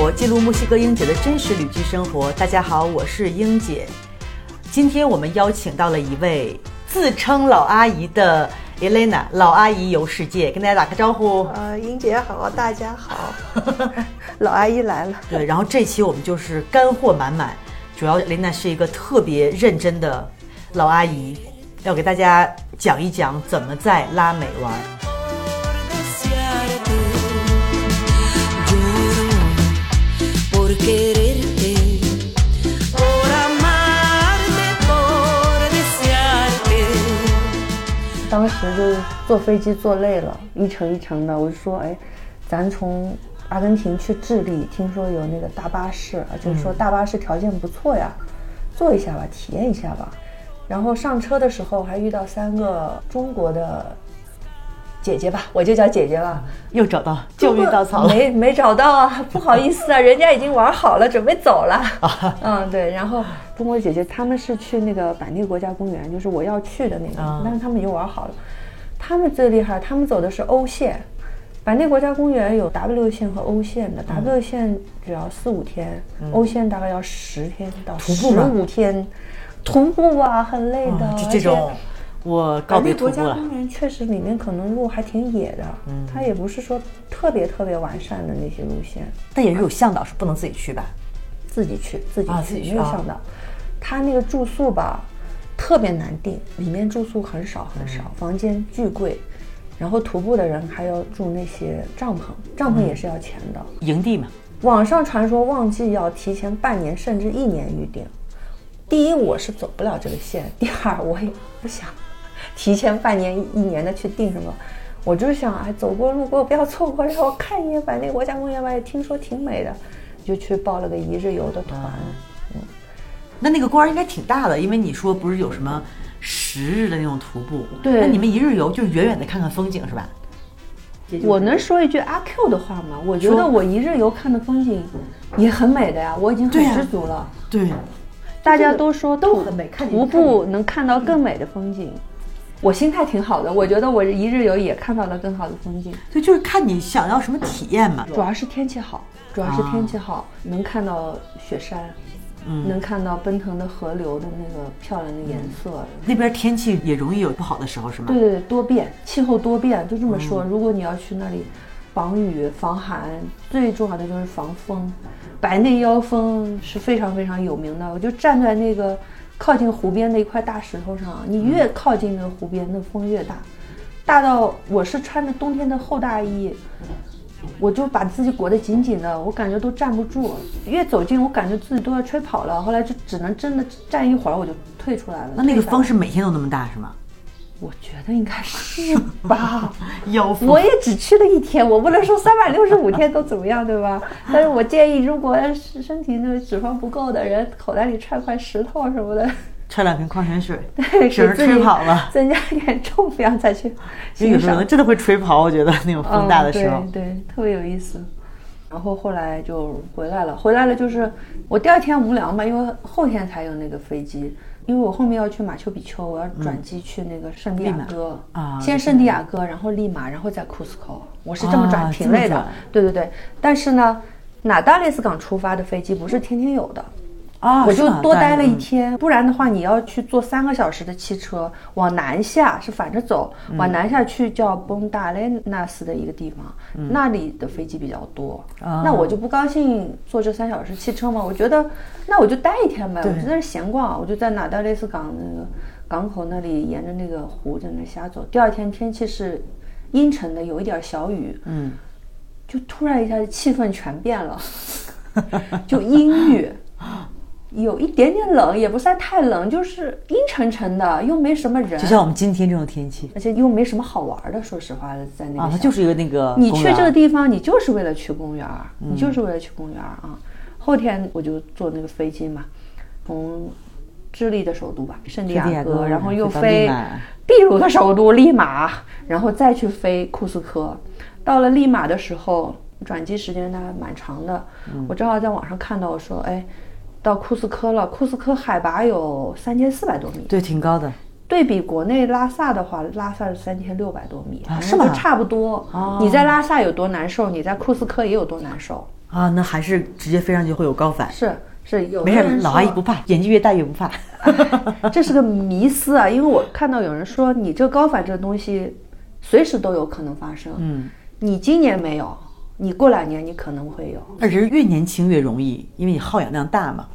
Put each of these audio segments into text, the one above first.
姐生活，记录墨西哥英姐的真实旅居生活。大家好，我是英姐。今天我们邀请到了一位自称老阿姨的 Elena，老阿姨游世界，跟大家打个招呼。呃，英姐好，大家好，老阿姨来了。对，然后这期我们就是干货满满，主要 Elena 是一个特别认真的老阿姨，要给大家讲一讲怎么在拉美玩。Por quererte, por amarte, por desearte. 当时就是坐飞机坐累了，一程一程的，我就说，哎，咱从阿根廷去智利，听说有那个大巴士，啊就是说大巴士条件不错呀，坐一下吧，体验一下吧。然后上车的时候还遇到三个中国的姐姐吧，我就叫姐姐吧，又找到救命稻草了。没没找到啊，不好意思啊，人家已经玩好了，准备走了。嗯，对。然后中国姐姐他们是去那个板栗国家公园，就是我要去的那个，啊但是他们已经玩好了。他们最厉害，他们走的是欧线。板栗国家公园有 W 线和 O 线的、w 嗯线只要四五天，，O 线大概要十天到十五天。徒步啊，很累的。啊就这种，我告板内国家别徒步了。公园确实里面可能路还挺野的，嗯它也不是说特别特别完善的那些路线，但也是有向导，是不能自己去吧？自己去自己去，啊自己去啊没有向导。他那个住宿吧，特别难订，里面住宿很少很嗯少，房间巨贵，然后徒步的人还要住那些帐篷，帐篷也是要钱的。营地嘛，网上传说旺季要提前半年甚至一年预定。第一，我是走不了这个线；第二，我也不想提前半年、一年的去订什么。我就是想，哎，走过路过不要错过，让我看一眼百内国家公园吧，也听说挺美的，就去报了个一日游的团。嗯那那个官儿应该挺大的，因为你说不是有什么十日的那种徒步，对那你们一日游就远远的看看风景是吧？我能说一句阿 Q 的话吗？我觉得我一日游看的风景也很美的呀，我已经很知足了。对，大家都说都很美看徒步能看到更美的风景，我心态挺好的。我觉得我一日游也看到了更好的风景，所以就是看你想要什么体验嘛。主要是天气好，主要是天气好，能看到雪山，能看到奔腾的河流的那个漂亮的颜色。那边天气也容易有不好的时候是吗？对对对，多变，气候多变，就这么说。如果你要去那里防雨、防寒，最重要的就是防风。白内妖峰是非常非常有名的，我就站在那个靠近湖边的一块大石头上，你越靠近那个湖边，那风越大，大到我是穿着冬天的厚大衣。我就把自己裹得紧紧的，我感觉都站不住。越走近，我感觉自己都要吹跑了。后来就只能真的站一会儿，我就退出来了。那那个风是每天都那么大是吗？我觉得应该是吧。有风我也只去了一天，我不能说三百六十五天都怎么样，对吧？但是我建议，如果是身体那个脂肪不够的人，口袋里揣块石头什么的，揣两瓶矿泉水，对省着吹跑了。增加一点重量再去有时候。真的会吹跑，我觉得那种风大的时候。嗯、对对，特别有意思。然后后来就回来了，回来了就是我第二天无聊嘛，因为后天才有那个飞机，因为我后面要去马丘比丘，我要转机去那个圣地亚哥、嗯啊先圣地亚哥，然后利马，然后再库斯科，我是这么转，啊挺累的。对对对，但是呢，哪大列斯港出发的飞机不是天天有的。啊，我就多待了一。嗯天，不然的话，你要去坐三个小时的汽车往南下，是反着走，嗯往南下去叫崩达雷纳斯的一个地方，嗯那里的飞机比较多。啊那我就不高兴坐这三小时汽车嘛，我觉得那我就待一天呗，我就在那闲逛，我就在哪达雷斯港那个港口那里，沿着那个湖在那瞎走。第二天天气是阴沉的，有一点小雨，嗯，就突然一下子气氛全变了，就阴郁，有一点点冷，也不算太冷，就是阴沉沉的，又没什么人，就像我们今天这种天气而且又没什么好玩的。说实话，在那个啊，它就是一个那个你去这个地方，你就是为了去公园你就是为了去公园儿啊。后天我就坐那个飞机嘛，从智利的首都吧，圣地亚哥，然后又飞秘鲁的首都利马，然后再去飞库斯科。到了利马的时候，转机时间大概蛮长的。嗯我正好在网上看到我说，哎，到库斯科了，库斯科海拔有三千四百多米。对，挺高的。对比国内拉萨的话，拉萨是三千六百多米，啊是吗差不多。哦你在拉萨有多难受，你在库斯科也有多难受。啊，那还是直接飞上去会有高反。是是有没事，老阿姨不怕，眼睛越大越不怕。这是个迷思啊，因为我看到有人说你这高反这东西随时都有可能发生。嗯，你今年没有，你过两年你可能会有。而且越年轻越容易，因为你耗氧量大嘛。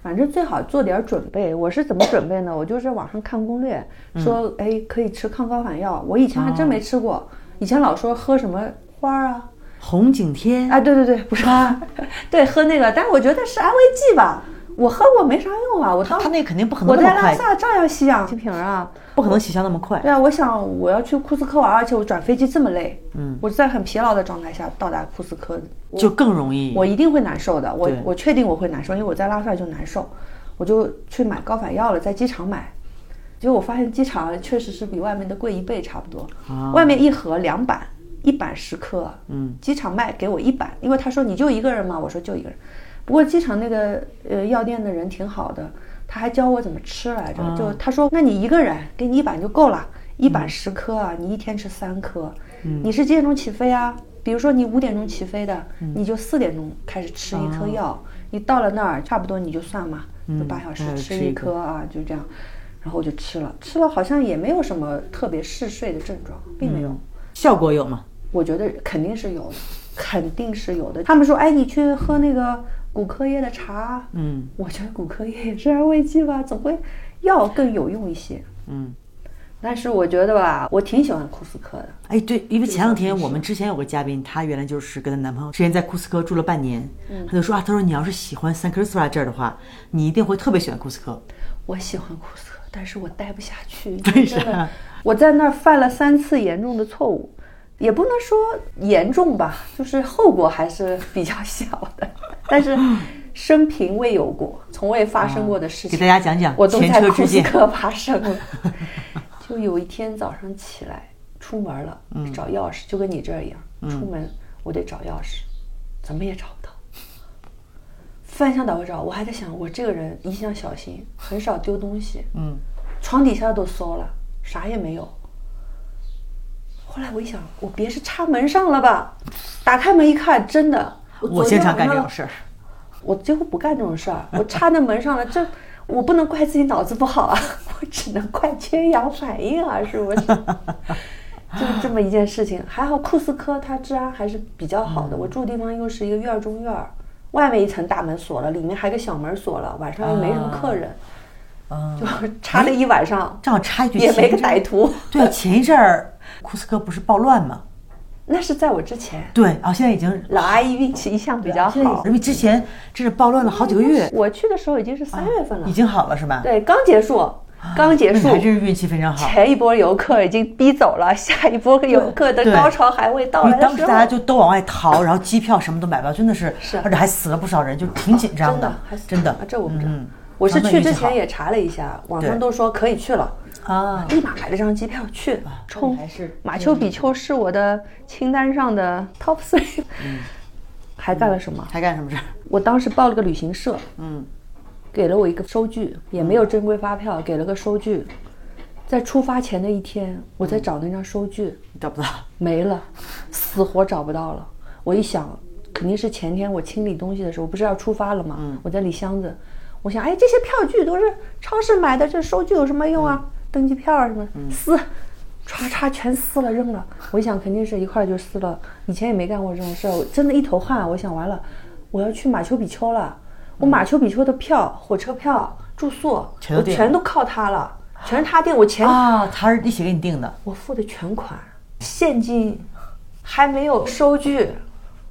反正最好做点准备。我是怎么准备呢？我就是网上看攻略，说哎可以吃抗高反药。我以前还真没吃过，以前老说喝什么花儿啊，红景天，哎对对对，不是花，对喝那个，但是我觉得是安慰剂吧。我喝过没啥用啊，我当他那肯定不可能我在拉萨照样吸氧气瓶啊。不可能起效那么快。对啊，我想我要去库斯科玩，而且我转飞机这么累，嗯，我在很疲劳的状态下到达库斯科，就更容易。我一定会难受的，我我确定我会难受，因为我在拉萨就难受，我就去买高反药了，在机场买。结果我发现机场确实是比外面的贵一倍差不多，啊外面一盒两板，一板十颗，嗯，机场卖给我一板，因为他说你就一个人嘛？我说就一个人。不过机场那个呃药店的人挺好的，他还教我怎么吃来着，就他说那你一个人给你一板就够了，一板十颗啊，你一天吃三颗，你是几点钟起飞啊？比如说你五点钟起飞的，你就四点钟开始吃一颗药，你到了那儿差不多你就算嘛，就八小时嗯吃一颗颗啊，就这样，然后我就吃了，吃了好像也没有什么特别嗜睡的症状，并没有。效果有吗？我觉得肯定是有的，肯定是有的。他们说，哎，你去喝那个骨科叶的茶，嗯我觉得骨科叶也是安慰剂吧，总会药更有用一些。嗯。但是我觉得吧，我挺喜欢库斯科的。哎，对，因为前两天我们之前有个嘉宾，她原来就是跟她男朋友之前在库斯科住了半年，嗯她就说啊，她说你要是喜欢 San Cristobal 这儿的话，你一定会特别喜欢库斯科。我喜欢库斯科，但是我待不下去。为啥？我在那儿犯了三次严重的错误，也不能说严重吧，就是后果还是比较小的，但是生平未有过，从未发生过的事情。给大家讲讲我都前在库车之鉴。斯科发生了。就有一天早上起来出门了，嗯找钥匙，就跟你这儿一样，出门我得找钥匙，怎么也找不到。翻箱倒柜找，我还在想，我这个人一向小心，很少丢东西，嗯，床底下都搜了，啥也没有。后来我一想，我别是插门上了吧？打开门一看，真的，我经常干这种事儿。我几乎不干这种事儿，我插在门上了，这我不能怪自己脑子不好啊，我只能怪缺氧反应啊，是不是？就是这么一件事情。还好库斯科它治安还是比较好的，我住的地方又是一个院儿中院儿，外面一层大门锁了，里面还有个小门锁了，晚上又没什么客人，啊，就插了一晚上，正好插一句，也没个歹徒。对，前一阵儿库斯科不是暴乱吗？那是在我之前，对，啊，现在已经老阿姨运气一向比较好。因为之前这是暴乱了好几个月，我去的时候已经是三月份了已，经好了是吧？对，刚结束，刚结束还。真是运气非常好。前一波游客已经逼走了，下一波游客的高潮还未到来的时候，为当时大家就都往外逃，然后机票什么都买不到，真的是，是而且还死了不少人，就挺紧张真的真的啊，这我不知道。嗯我是去之前也查了一下，网上都说可以去了，啊，立马买了张机票去冲还是马丘比丘是我的清单上的 top three。还干了什么？还干什么事儿？我当时报了个旅行社，嗯，给了我一个收据，也没有正规发票，给了个收据。在出发前的一天，我在找那张收据，找不到，没了，死活找不到了。我一想，肯定是前天我清理东西的时候，不是要出发了吗？我在理箱子，我想，哎，这些票据都是超市买的，这收据有什么用啊？登机票啊什么撕，唰唰全撕了扔了。我一想，肯定是一块儿就撕了。以前也没干过这种事儿，我真的一头汗。我想完了，我要去马丘比丘了。我马丘比丘的票、火车票、住宿，我全都靠他了，全是他订。我钱啊，他是一起给你订的，我付的全款，现金还没有收据，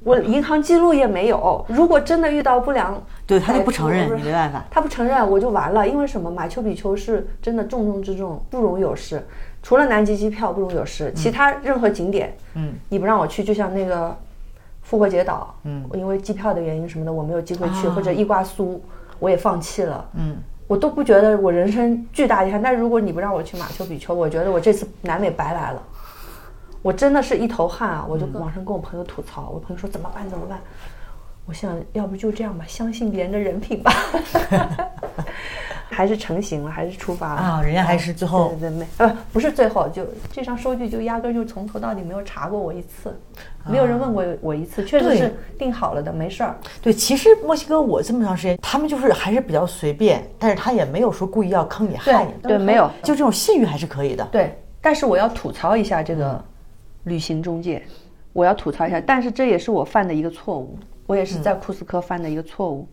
我银行记录也没有。如果真的遇到不良，对他就不承认你没办法他不承认我就完了。因为什么？马丘比丘是真的重中之重，不容有失。除了南极机票不容有失，其他任何景点，嗯，你不让我去，就像那个复活节岛，嗯因为机票的原因什么的，我没有机会去，啊或者伊瓜苏，我也放弃了，嗯，我都不觉得我人生巨大遗憾。但如果你不让我去马丘比丘，我觉得我这次南美白来了。我真的是一头汗啊！我就网上跟我朋友吐槽，我朋友说怎么办怎么办？我想要不就这样吧，相信别人的人品吧。还是成型了，还是出发了啊人家还是最后对对对没呃不是最后，就这张收据就压根儿就从头到底没有查过我一次，没有人问过我一次，确实是定好了的，没事儿。对，其实墨西哥我这么长时间，他们就是还是比较随便，但是他也没有说故意要坑你害你，对没有就这种信誉还是可以的。对，但是我要吐槽一下这个旅行中介，我要吐槽一下，但是这也是我犯的一个错误，我也是在库斯科犯的一个错误。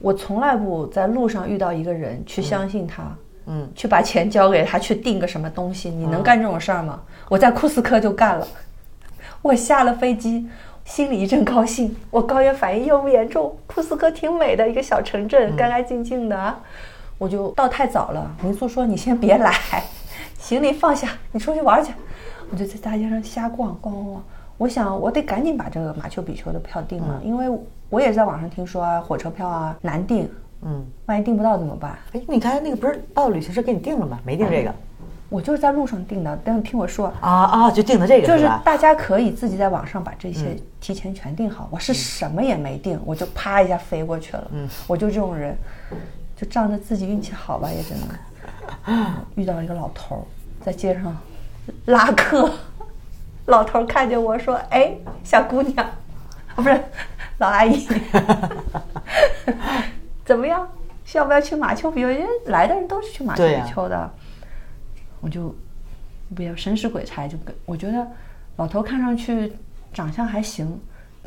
我从来不在路上遇到一个人去相信他，嗯，去把钱交给他去订个什么东西，你能干这种事儿吗？我在库斯科就干了，我下了飞机。心里一阵高兴，我高原反应又不严重？库斯科挺美的一个小城镇，干干净净的啊。我就到太早了，民宿说你先别来，行李放下，你出去玩去。我就在大街上瞎逛逛逛逛。我想我得赶紧把这个马丘比丘的票订了，因为我也是在网上听说啊，火车票啊难订，嗯，万一订不到怎么办？哎，你刚才那个不是报旅行社给你订了吗？没订这个我就是在路上订的，但是听我说，啊啊，就订的这个就是？大家可以自己在网上把这些提前全订好。我是什么也没订，我就啪一下飞过去了。嗯，我就这种人，就仗着自己运气好吧，也只能、嗯。遇到一个老头儿在街上拉客，老头看见我说：“哎，小姑娘，啊不是老阿姨，怎么样？要不要去马丘比丘？因为来的人都是去马丘比丘的。我就不要神使鬼差，就跟我觉得老头看上去长相还行，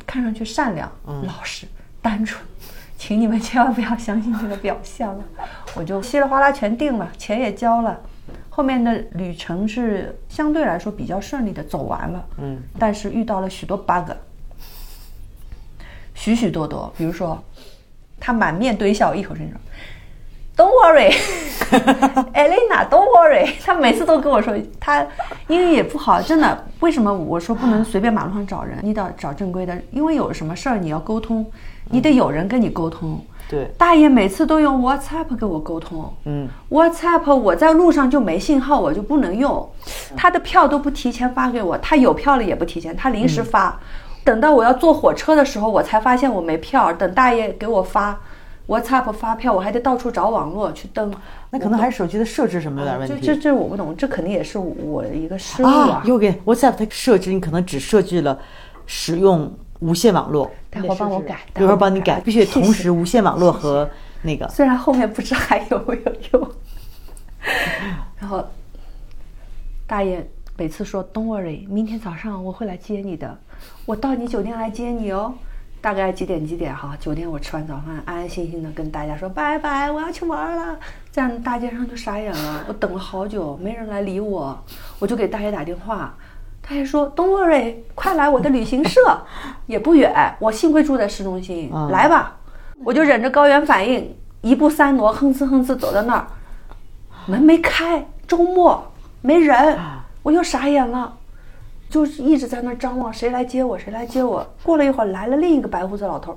看上去善良、老实、单纯，请你们千万不要相信这个表象了。我就稀里哗啦全定了，钱也交了，后面的旅程是相对来说比较顺利的走完了，嗯，但是遇到了许多 bug，许许多多，比如说他满面堆笑，一口说。Don't worry, Elena, don't worry。他每次都跟我说，他英语也不好，真的。为什么我说不能随便马路上找人？你得找正规的，因为有什么事儿你要沟通，你得有人跟你沟通。对，大爷每次都用 WhatsApp 跟我沟通，嗯，WhatsApp 我在路上就没信号，我就不能用。他的票都不提前发给我，他有票了也不提前，他临时发。等到我要坐火车的时候，我才发现我没票。等大爷给我发 WhatsApp 发票，我还得到处找网络去登。那可能还是手机的设置什么有点问题。这这这我不懂，这肯定也是我的一个失误啊啊，。又给 WhatsApp 它设置，你可能只设置了使用无线网络，待会儿帮我改，待会儿帮你改，必须得同时无线网络和那个。虽然后面不知还有没有用。然后大爷每次说 “Don't worry”，明天早上我会来接你的，我到你酒店来接你哦。大概几点几点哈？酒店我吃完早饭，安安心心的跟大家说拜拜，我要去玩了。这样大街上就傻眼了，我等了好久，没人来理我，我就给大爷打电话。大爷说：“Don't worry，快来我的旅行社，也不远，我幸亏住在市中心，嗯来吧。”我就忍着高原反应，一步三挪，哼哧哼哧走到那儿，门没开，周末没人，我又傻眼了，就是一直在那儿张望，谁来接我，谁来接我。过了一会儿，来了另一个白胡子老头儿，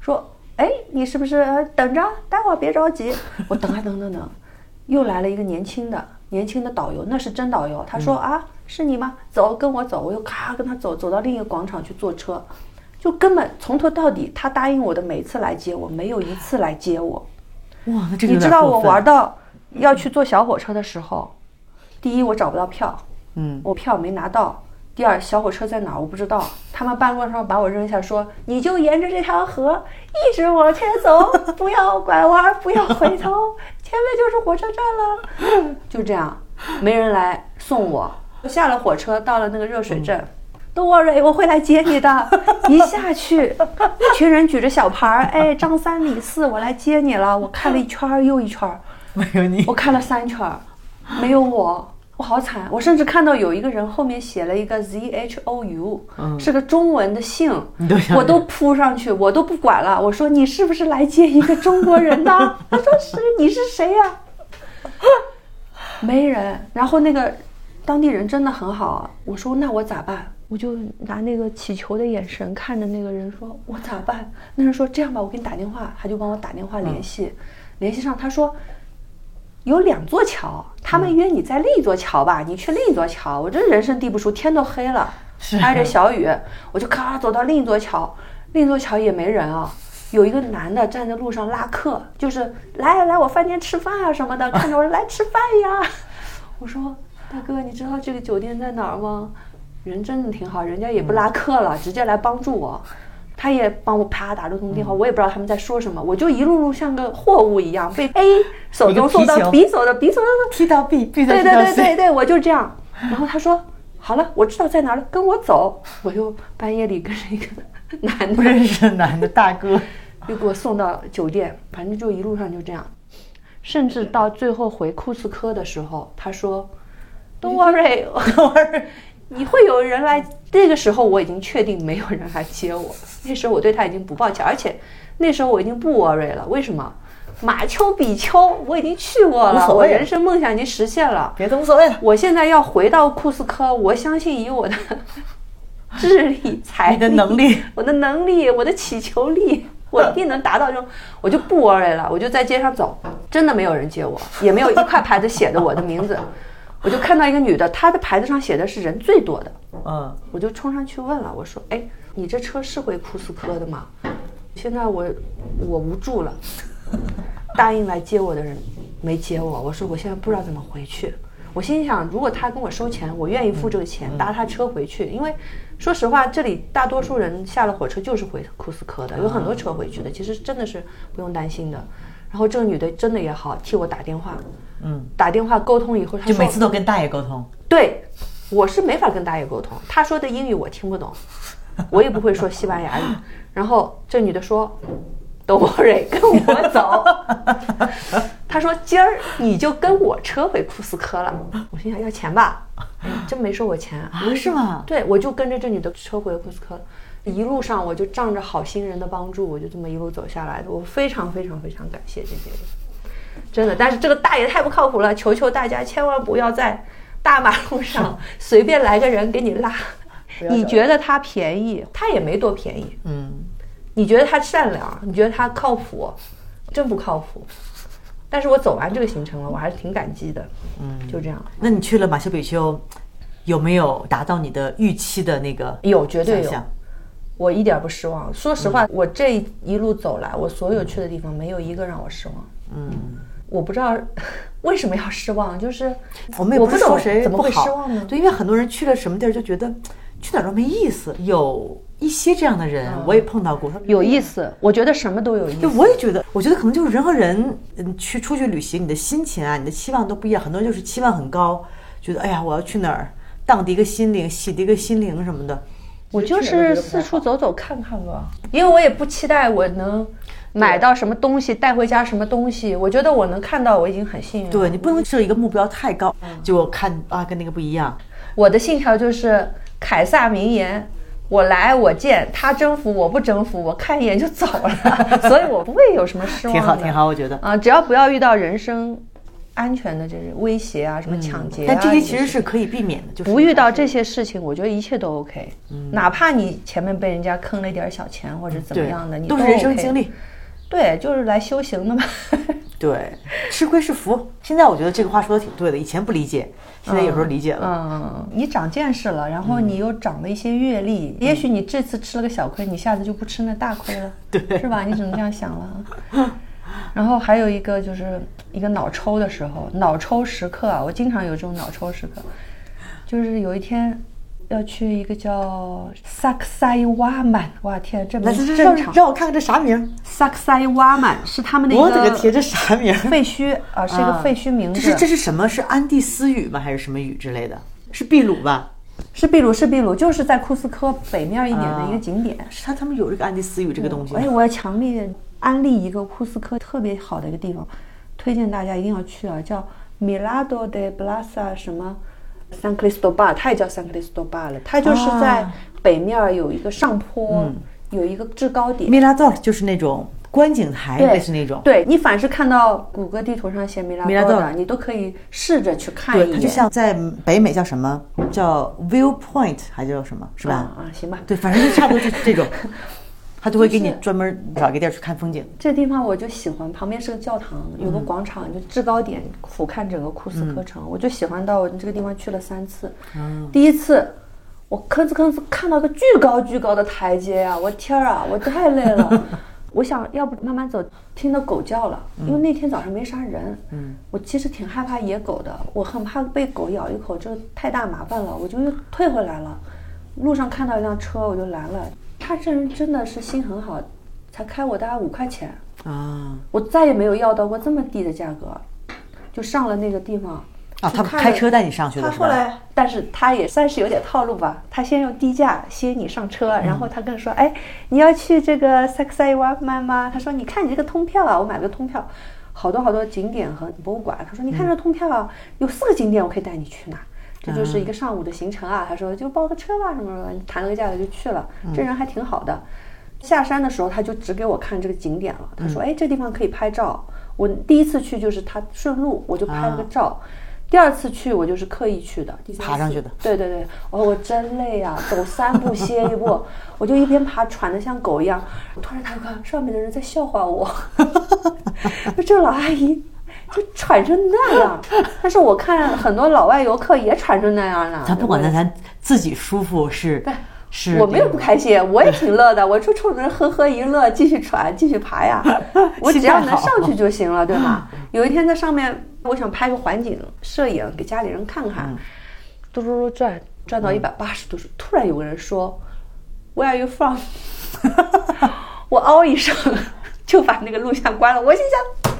说：“哎，你是不是呃等着？待会儿别着急。”我等啊等等等，又来了一个年轻的年轻的导游，那是真导游。他说：“啊，是你吗？走，跟我走。”我又咔跟他走，走到另一个广场去坐车，就根本从头到底，他答应我的每一次来接我，没有一次来接我。哇，那这个你知道我玩到要去坐小火车的时候，第一我找不到票，嗯，我票没拿到。第二，小火车在哪儿我不知道。他们半路上把我扔下，说你就沿着这条河一直往前走，不要拐弯，不要回头，前面就是火车站了。就这样，没人来送我。下了火车，到了那个热水镇。Don't worry，我会来接你的。一下去，一群人举着小牌儿，哎，张三李四，我来接你了。我看了一圈儿又一圈儿，没有你我看了三圈儿，没有我，我好惨。我甚至看到有一个人后面写了一个 Z H O U，、是个中文的姓都，我都扑上去，我都不管了。我说你是不是来接一个中国人的？他说是，你是谁呀、没人。然后那个当地人真的很好，我说那我咋办？我就拿那个乞求的眼神看着那个人说，我咋办？那人说这样吧，我给你打电话，他就帮我打电话联系，联系上，他说有两座桥，他们约你在另一座桥吧，你去另一座桥。我这人生地不熟，天都黑了，是挨着小雨，我就咔走到另一座桥，另一座桥也没人啊。有一个男的站在路上拉客，就是来来我饭店吃饭啊什么的，看着我说来吃饭呀。我说大哥，你知道这个酒店在哪儿吗？人真的挺好，人家也不拉客了，直接来帮助我。他也帮我啪打了通电话，我也不知道他们在说什么，我就一路路像个货物一样被 A 手中送到 B 手的 B 手的 踢到 B，B 到对对对对对，我就这样。然后他说好了，我知道在哪儿了，跟我走。我又半夜里跟着一个男的，不认识的男的大哥，又给我送到酒店，反正就一路上就这样。甚至到最后回库斯科的时候，他说：“Don't worry 我很 worry 你会有人来。”那个时候我已经确定没有人来接我了。那时候我对他已经不抱歉，而且那时候我已经不 worry 了。为什么？马丘比丘我已经去过了，我人生梦想已经实现了。别的无所谓了。我现在要回到库斯科，我相信以我的 智力、才力、的能力、我的能力、我的祈求力，我一定能达到这种，我就不 worry 了，我就在街上走，真的没有人接我，也没有一块牌子写着我的名字，我就看到一个女的，她的牌子上写的是人最多的，嗯，我就冲上去问了，我说：“哎，你这车是回库斯科的吗？现在我我无助了，答应来接我的人没接我，我说我现在不知道怎么回去。我心想，如果他跟我收钱，我愿意付这个钱，搭他车回去。因为说实话，这里大多数人下了火车就是回库斯科的，有很多车回去的，其实真的是不用担心的。然后这个女的真的也好，替我打电话，嗯，打电话沟通以后，她就每次都跟大爷沟通。对，我是没法跟大爷沟通，他说的英语我听不懂，我也不会说西班牙语。然后这女的说：“Don't worry，跟我走。”她说：“今儿你就跟我车回库斯科了。”我心想要钱吧，哎，真没收我钱啊是吗对，我就跟着这女的车回库斯科了。一路上我就仗着好心人的帮助，我就这么一路走下来的。我非常非常非常感谢这些人，真的。但是这个大爷太不靠谱了，求求大家千万不要在大马路上 随便来个人给你拉。你觉得他便宜，他也没多便宜。嗯，你觉得他善良，你觉得他靠谱，真不靠谱。但是我走完这个行程了，我还是挺感激的。嗯，就这样。那你去了马丘比丘，有没有达到你的预期的那个有绝对有？我一点儿不失望。说实话，我这一路走来，我所有去的地方没有一个让我失望。嗯，我不知道 为什么要失望，就是我们也不是说谁怎么会不好失望呢？对，因为很多人去了什么地儿就觉得去哪儿都没意思。有一些这样的人，我也碰到过。有意思，我觉得什么都有意对，思。我也觉得，我觉得可能就是人和人，嗯，去出去旅行，你的心情啊，你的期望都不一样。很多人就是期望很高，觉得哎呀，我要去哪儿荡涤一个心灵，洗涤一个心灵什么的。我就是四处走走看看吧，因为我也不期待我能买到什么东西，带回家什么东西。我觉得我能看到，我已经很幸运了。对你不能设一个目标太高，就看啊跟那个不一样。我的信条就是凯撒名言：我来我见，他征服我不征服，我看一眼就走了。所以我不会有什么失望的。挺好，挺好，我觉得。啊，只要不要遇到人身安全的就是威胁啊，什么抢劫啊，但这些其实是可以避免的，就是不遇到这些事情，我觉得一切都 OK。哪怕你前面被人家坑了一点小钱或者怎么样的，你都是人生经历。对，就是来修行的嘛。对，吃亏是福。现在我觉得这个话说的挺对的，以前不理解，现在有时候理解了。嗯，你长见识了，然后你又长了一些阅历，也许你这次吃了个小亏，你下次就不吃那大亏了，对是吧？你只能这样想了。然后还有一个就是一个脑抽的时候，脑抽时刻啊，我经常有这种脑抽时刻，就是有一天要去一个叫萨克塞瓦曼，哇天，这来，名这这让正常。让我看看这啥名？萨克塞瓦曼是他们的一我的个天，这啥名？废墟啊，是一个废墟名字。这是这是什么？是安第斯语吗？还是什么语之类的？是秘鲁吧？是秘鲁，是秘鲁，就是在库斯科北面一点的一个景点。是他他们有这个安第斯语这个东西吗。哎，我要强烈安利一个库斯科特别好的一个地方，推荐大家一定要去啊，叫 Milado de Plaza 什么 San Cristobal，它也叫 San Cristobal 了，它就是在啊北面有一个上坡，有一个制高点。米拉多就是那种观景台，对类似那种。对你凡是看到谷歌地图上写米拉米拉多多的，你都可以试着去看，一眼。它就像在北美叫什么叫 viewpoint，还叫什么，是吧？啊啊，行吧。对，反正就差不多就是这种，他就会给你专门找一个地儿去看风景。这地方我就喜欢，旁边是个教堂，有个广场，就制高点俯瞰整个库斯科城，我就喜欢到我这个地方去了三次。第一次我吭哧吭哧看到个巨高巨高的台阶啊，我天儿啊，我太累了。我想要不慢慢走，听到狗叫了，因为那天早上没啥人。嗯，我其实挺害怕野狗的，我很怕被狗咬一口，这太大麻烦了，我就又退回来了。路上看到一辆车，我就拦了。他这人真的是心很好，才开我大概五块钱，啊我再也没有要到过这么低的价格，就上了那个地方。啊，他开车带你上去的？他后来，但是他也算是有点套路吧。他先用低价吸引你上车，然后他跟你说：“哎，你要去这个萨克塞瓦曼吗？”他说：“你看你这个通票啊，我买了个通票，好多好多景点和博物馆。”他说：“你看这通票啊，有四个景点，我可以带你去哪儿？这就是一个上午的行程啊。”他说：“就包个车吧，什么什么，你谈了个价格就去了。这人还挺好的。下山的时候，他就只给我看这个景点了。他说：“哎，这地方可以拍照。”我第一次去就是他顺路，我就拍了个照。第二次去我就是刻意去的，第三次爬上去的对对对，哦，我真累啊，走三步歇一步，我就一边爬喘得像狗一样。突然他看上面的人在笑话我 这老阿姨就喘成那样。但是我看很多老外游客也喘成那样了。咱不管，那咱自己舒服是是。我没有不开心，我也挺乐的。我就冲着呵呵一乐，继续喘，继续爬呀。我只要能上去就行了，对吗？有一天在上面，我想拍个环景摄影给家里人看看，嘟嘟嘟转转到一百八十度，突然有个人说：“Where are you from？” 我嗷一声就把那个录像关了。我心想，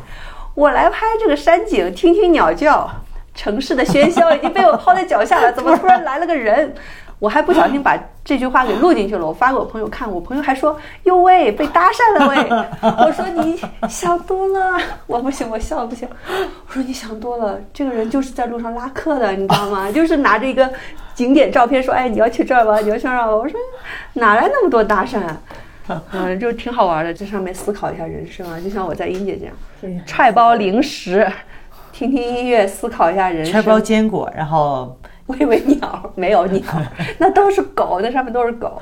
我来拍这个山景，听听鸟叫，城市的喧嚣已经被我抛在脚下了，怎么突然来了个人？我还不小心把这句话给录进去了，我发给我朋友看，我朋友还说：“哟喂，被搭讪了喂！” 我说：“你想多了。”我不行，我笑不行。我说：“你想多了，这个人就是在路上拉客的，你知道吗？就是拿着一个景点照片说：‘哎，你要去这儿吗？你要去那儿吗？’我说：‘哪来那么多搭讪？’ 嗯，就挺好玩的，在上面思考一下人生啊，就像我在英姐这样，揣包零食，听听音乐，思考一下人生。揣包坚果，然后 喂喂鸟，没有鸟，那都是狗，那上面都是狗。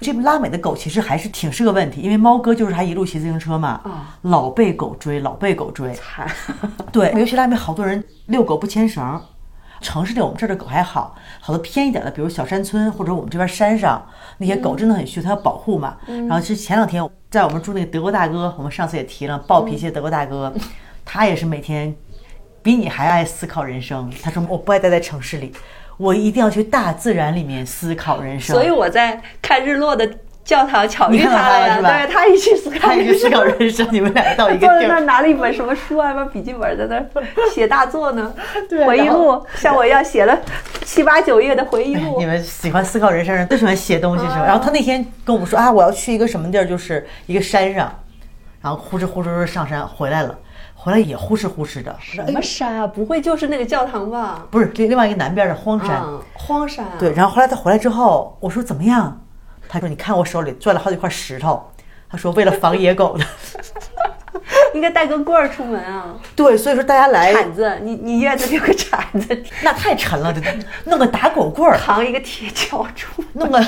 这拉美的狗其实还是挺是个问题，因为猫哥就是他一路骑自行车嘛，啊老被狗追，老被狗追。惨，对，尤其拉美好多人遛狗不牵绳。城市里我们这儿的狗还好，好多偏一点的，比如小山村或者我们这边山上那些狗真的很虚，它要保护嘛。然后是前两天在我们住那个德国大哥，我们上次也提了，暴脾气的德国大哥，他也是每天比你还爱思考人生。他说我不爱待在城市里，我一定要去大自然里面思考人生。所以我在看日落的教堂巧遇他了呀，对他一去思考他也人生。去思考人生，你们俩到一个坐在地儿。那儿拿了一本什么书啊，把笔记本在那儿写大作呢，回忆录，像我一样写了七八九页的回忆录 你。们喜欢思考人生人都喜欢写东西是吧？然后他那天跟我们说啊，我要去一个什么地儿，就是一个山上，然后呼哧呼哧上山回来了，回来也呼哧呼哧的。什么山啊？不会就是那个教堂吧？不是另另外一个南边的荒山。嗯，荒山啊。对，然后后来他回来之后，我说怎么样？他说你看我手里攥了好几块石头。他说为了防野狗的。应该带根棍儿出门啊。对，所以说大家来，铲子，你你院子里有个铲子，那太沉了，这弄个打狗棍儿，扛一个铁锹出门。弄个，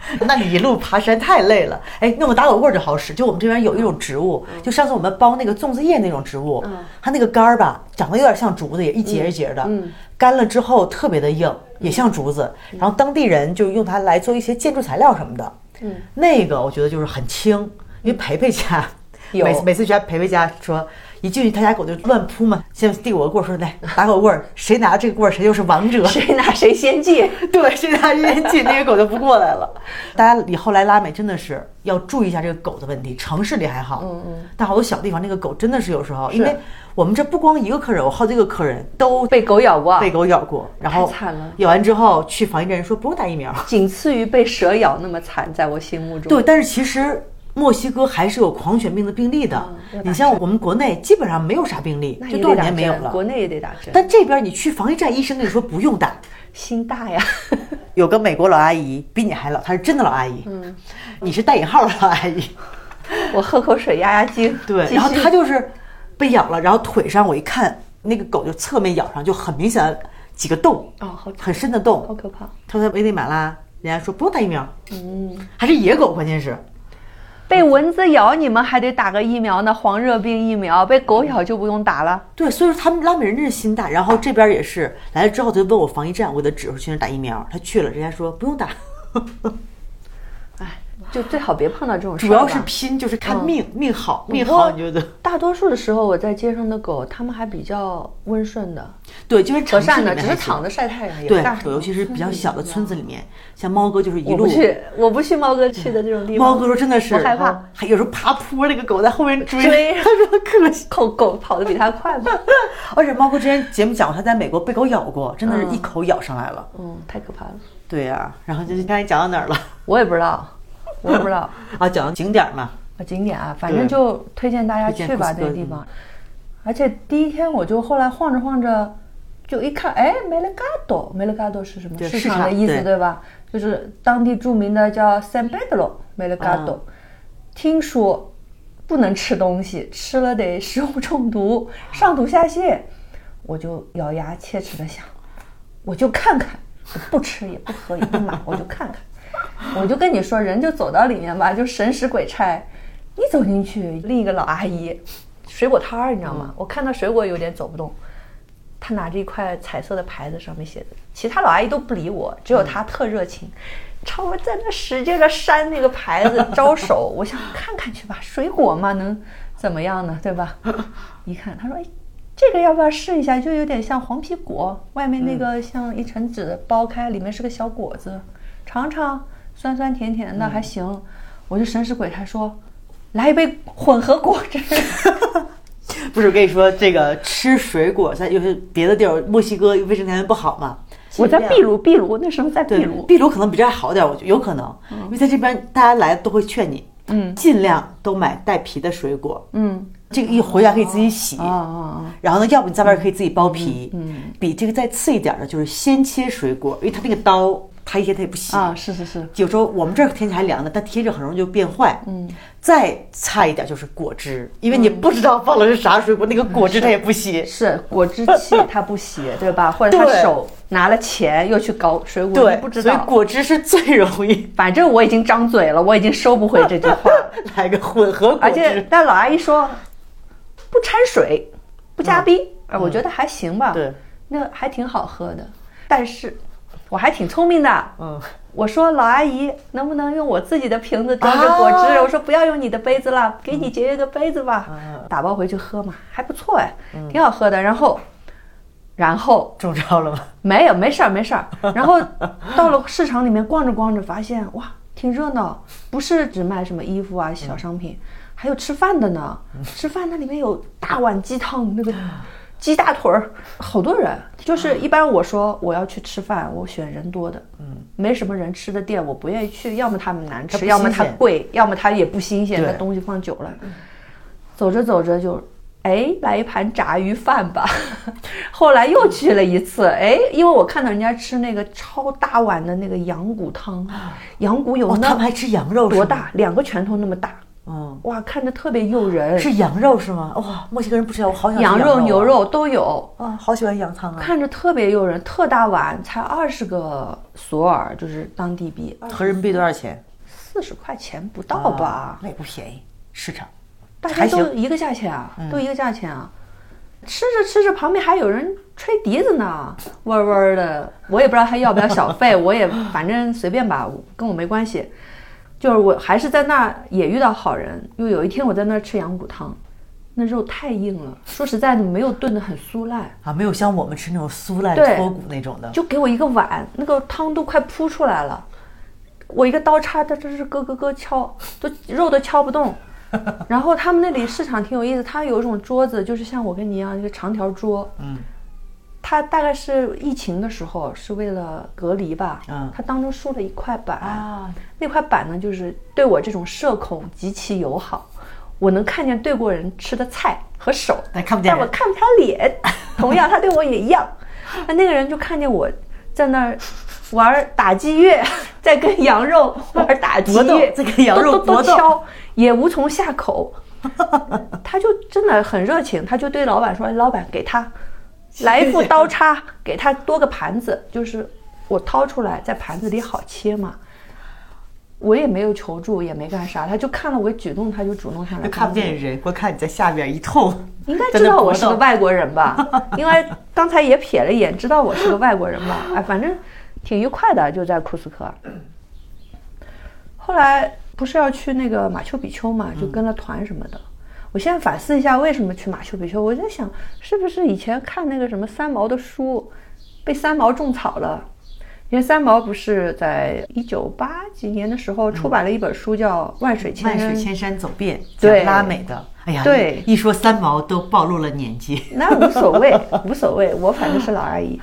那你一路爬山太累了。哎，弄个打狗棍儿就好使。就我们这边有一种植物，就上次我们包那个粽子叶那种植物，它那个杆儿吧，长得有点像竹子，也一节一节的，干了之后特别的硬，也像竹子。然后当地人就用它来做一些建筑材料什么的。嗯，那个我觉得就是很轻，因为培培家。每次每次去培培家说，一进去他家狗就乱扑嘛，先递我个棍儿说来打狗棍儿，谁拿这个棍儿谁就是王者。谁拿谁先进。对，谁拿先进，那个狗就不过来了。大家以后来拉美真的是要注意一下这个狗的问题。城市里还好，嗯嗯，但好多小地方那个狗真的是有时候，因为我们这不光一个客人，我好几个客人都被狗咬过，被狗咬过，然后太惨了咬完之后去防疫站人说不用打疫苗。仅次于被蛇咬那么惨，在我心目中。对，但是其实墨西哥还是有狂犬病的病例的。嗯你像我们国内基本上没有啥病例，就多少年没有了。国内也得打针，但这边你去防疫站，医生跟你说不用打。心大呀。有个美国老阿姨比你还老，她是真的老阿姨，嗯，你是带引号的老阿姨，我喝口水压压惊。对，然后她就是被咬了，然后腿上我一看，那个狗就侧面咬上，就很明显的几个洞，哦，好很深的洞好洞。可怕。她说在危地马拉，人家说不用打疫苗，嗯，还是野狗，关键是，被蚊子咬，你们还得打个疫苗呢，黄热病疫苗。被狗咬就不用打了。对，所以说他们拉美人真是心大。然后这边也是来了之后，他就问我防疫站，我给他指出去那儿打疫苗，他去了，人家说不用打，哎，就最好别碰到这种事儿。主要是拼，就是看命，命好，命好，你觉得？大多数的时候，我在街上的狗，它们还比较温顺的、对，就是和善的，只是躺着晒太阳，也对。尤其是比较小的村子里面，像猫哥就是一路我不。去，我不去猫哥去的这种地方。猫哥说真的是，我害怕，还有时候爬坡，那个狗在后面追，追他说可惜。狗狗跑得比他快嘛？而且猫哥之前节目讲过，他在美国被狗咬过，真的是一口咬上来了。嗯，太可怕了。对呀、然后就是刚才讲到哪儿了？我也不知道，我也不知道。啊，讲景点嘛。啊，景点啊，反正就推荐大家去吧，这个地方。而且第一天我就后来晃着晃着，就一看，哎，梅勒嘎多，梅勒嘎多是什么对市市场场的意思，对对吧？就是当地著名的叫 San Pedro 梅勒嘎多。听说不能吃东西，吃了得食物中毒，上吐下泻。我就咬牙切齿的想，我就看看，不吃也不喝也不买，我就看看。我就跟你说，人就走到里面吧，就神使鬼差。一走进去，另一个老阿姨，水果摊儿，你知道吗？我看到水果有点走不动，她拿着一块彩色的牌子，上面写着，其他老阿姨都不理我，只有她特热情，朝我在那使劲的扇那个牌子招手。我想看看去吧，水果嘛，能怎么样呢？对吧？一看，她说：“哎，这个要不要试一下？就有点像黄皮果，外面那个像一层纸剥开，里面是个小果子，尝尝，酸酸甜甜的，还行。我就神使鬼差说，来一杯混合果汁。不是，我跟你说，这个吃水果在有些别的地儿，墨西哥卫生条件不好嘛。我在秘鲁，秘鲁那时候在秘，鲁，秘鲁可能比这儿好点儿，我觉得有可能，因为在这边大家来都会劝你，嗯尽量都买带皮的水果，嗯，这个一回家可以自己洗。啊啊啊！然后呢，要不你在外边可以自己剥皮，嗯，比这个再次一点的就是先切水果，因为它那个刀它一天它也不洗啊，是是是，有时候我们这儿天气还凉呢，但天气很容易就变坏。嗯，再差一点就是果汁，因为你不知道放的是啥水果，那个果汁它也不洗。是果汁器它不洗，对吧？或者他手拿了钱又去搞水果，对，不知所以。果汁是最容易反正我已经张嘴了，我已经收不回这句话了。来个混合果汁而且汁。但老阿姨说不掺水，不加冰，啊，我觉得还行吧。对，那还挺好喝的。但是我还挺聪明的，嗯，我说老阿姨，能不能用我自己的瓶子装着果汁？啊我说不要用你的杯子了，给你节约个杯子吧，嗯打包回去喝嘛，还不错哎，挺好喝的。然后，然后中招了吗？没有，没事儿，没事儿。然后到了市场里面逛着逛着，发现哇，挺热闹，不是只卖什么衣服啊小商品，还有吃饭的呢。吃饭那里面有大碗鸡汤，那个鸡大腿儿，好多人。就是一般我说我要去吃饭，我选人多的，嗯，没什么人吃的店，我不愿意去，要么他们难吃，要么它贵，要么它也不新鲜，对那东西放久了。走着走着就，哎，来一盘炸鱼饭吧。后来又去了一次，哎，因为我看到人家吃那个超大碗的那个羊骨汤，羊骨有哦，他那们还吃羊肉？多？大，两个拳头那么大，嗯，哇，看着特别诱人。是羊肉是吗？哇，墨西哥人不吃羊，我好想吃羊肉、肉、牛肉都有，啊，好喜欢羊汤啊。看着特别诱人，特大碗，才二十个索尔，就是当地币，合人民币多少钱？四十块钱不到吧？啊那也不便宜，市场。大家都一个价钱啊，都一个价钱啊。吃着吃着，旁边还有人吹笛子呢，嗡儿嗡的。我也不知道他要不要小费，我也反正随便吧，跟我没关系。就是我还是在那儿也遇到好人，因为有一天我在那儿吃羊骨汤，那肉太硬了，说实在的没有炖得很酥烂，啊，没有像我们吃那种酥烂对脱骨那种的。就给我一个碗，那个汤都快扑出来了。我一个刀叉，它这是咯咯咯敲，都肉都敲不动。然后他们那里市场挺有意思，它有一种桌子，就是像我跟你一样一个长条桌。嗯，它大概是疫情的时候是为了隔离吧。嗯他当中竖了一块板啊，那块板呢，就是对我这种社恐极其友好。我能看见对过人吃的菜和手，但看不见但我看不他脸。同样，他对我也一样。那那个人就看见我在那儿玩打击乐，在跟羊肉玩打击乐，在跟羊肉搏敲，也无从下口。他就真的很热情，他就对老板说：“哎老板，给他 来一副刀叉，给他多个盘子，就是我掏出来在盘子里好切嘛。”我也没有求助，也没干啥，他就看了我举动，他就主动上来就看不见人，光看你在下面一通。应该知道我是个外国人吧？因为刚才也瞥了一眼，知道我是个外国人吧？哎，反正挺愉快的，就在库斯科。后来不是要去那个马丘比丘嘛，就跟了团什么的。我现在反思一下，为什么去马丘比丘？我在想，是不是以前看那个什么三毛的书，被三毛种草了？因为三毛不是在一九八几年的时候出版了一本书，叫《万水千万山水千山走遍，对讲拉美的。哎呀，对一一说三毛都暴露了年纪。那无所谓，无所谓，我反正是老阿姨。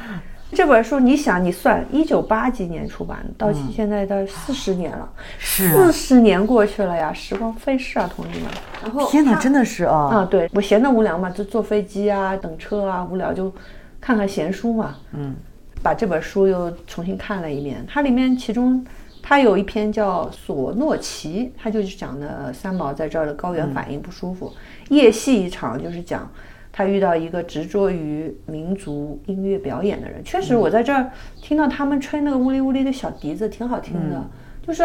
这本书你想，你算一九八几年出版的，到现在到四十年了，是啊四十年过去了呀，时光飞逝啊，同志们。然后天哪，真的是啊！啊，对我闲得无聊嘛，就坐飞机啊、等车啊，无聊就看看闲书嘛。嗯，把这本书又重新看了一遍。它里面其中它有一篇叫《索诺奇》，它就是讲的三毛在这儿的高原反应不舒服，夜戏一场，就是讲他遇到一个执着于民族音乐表演的人。确实，我在这儿听到他们吹那个呜哩呜哩的小笛子，挺好听的，就是。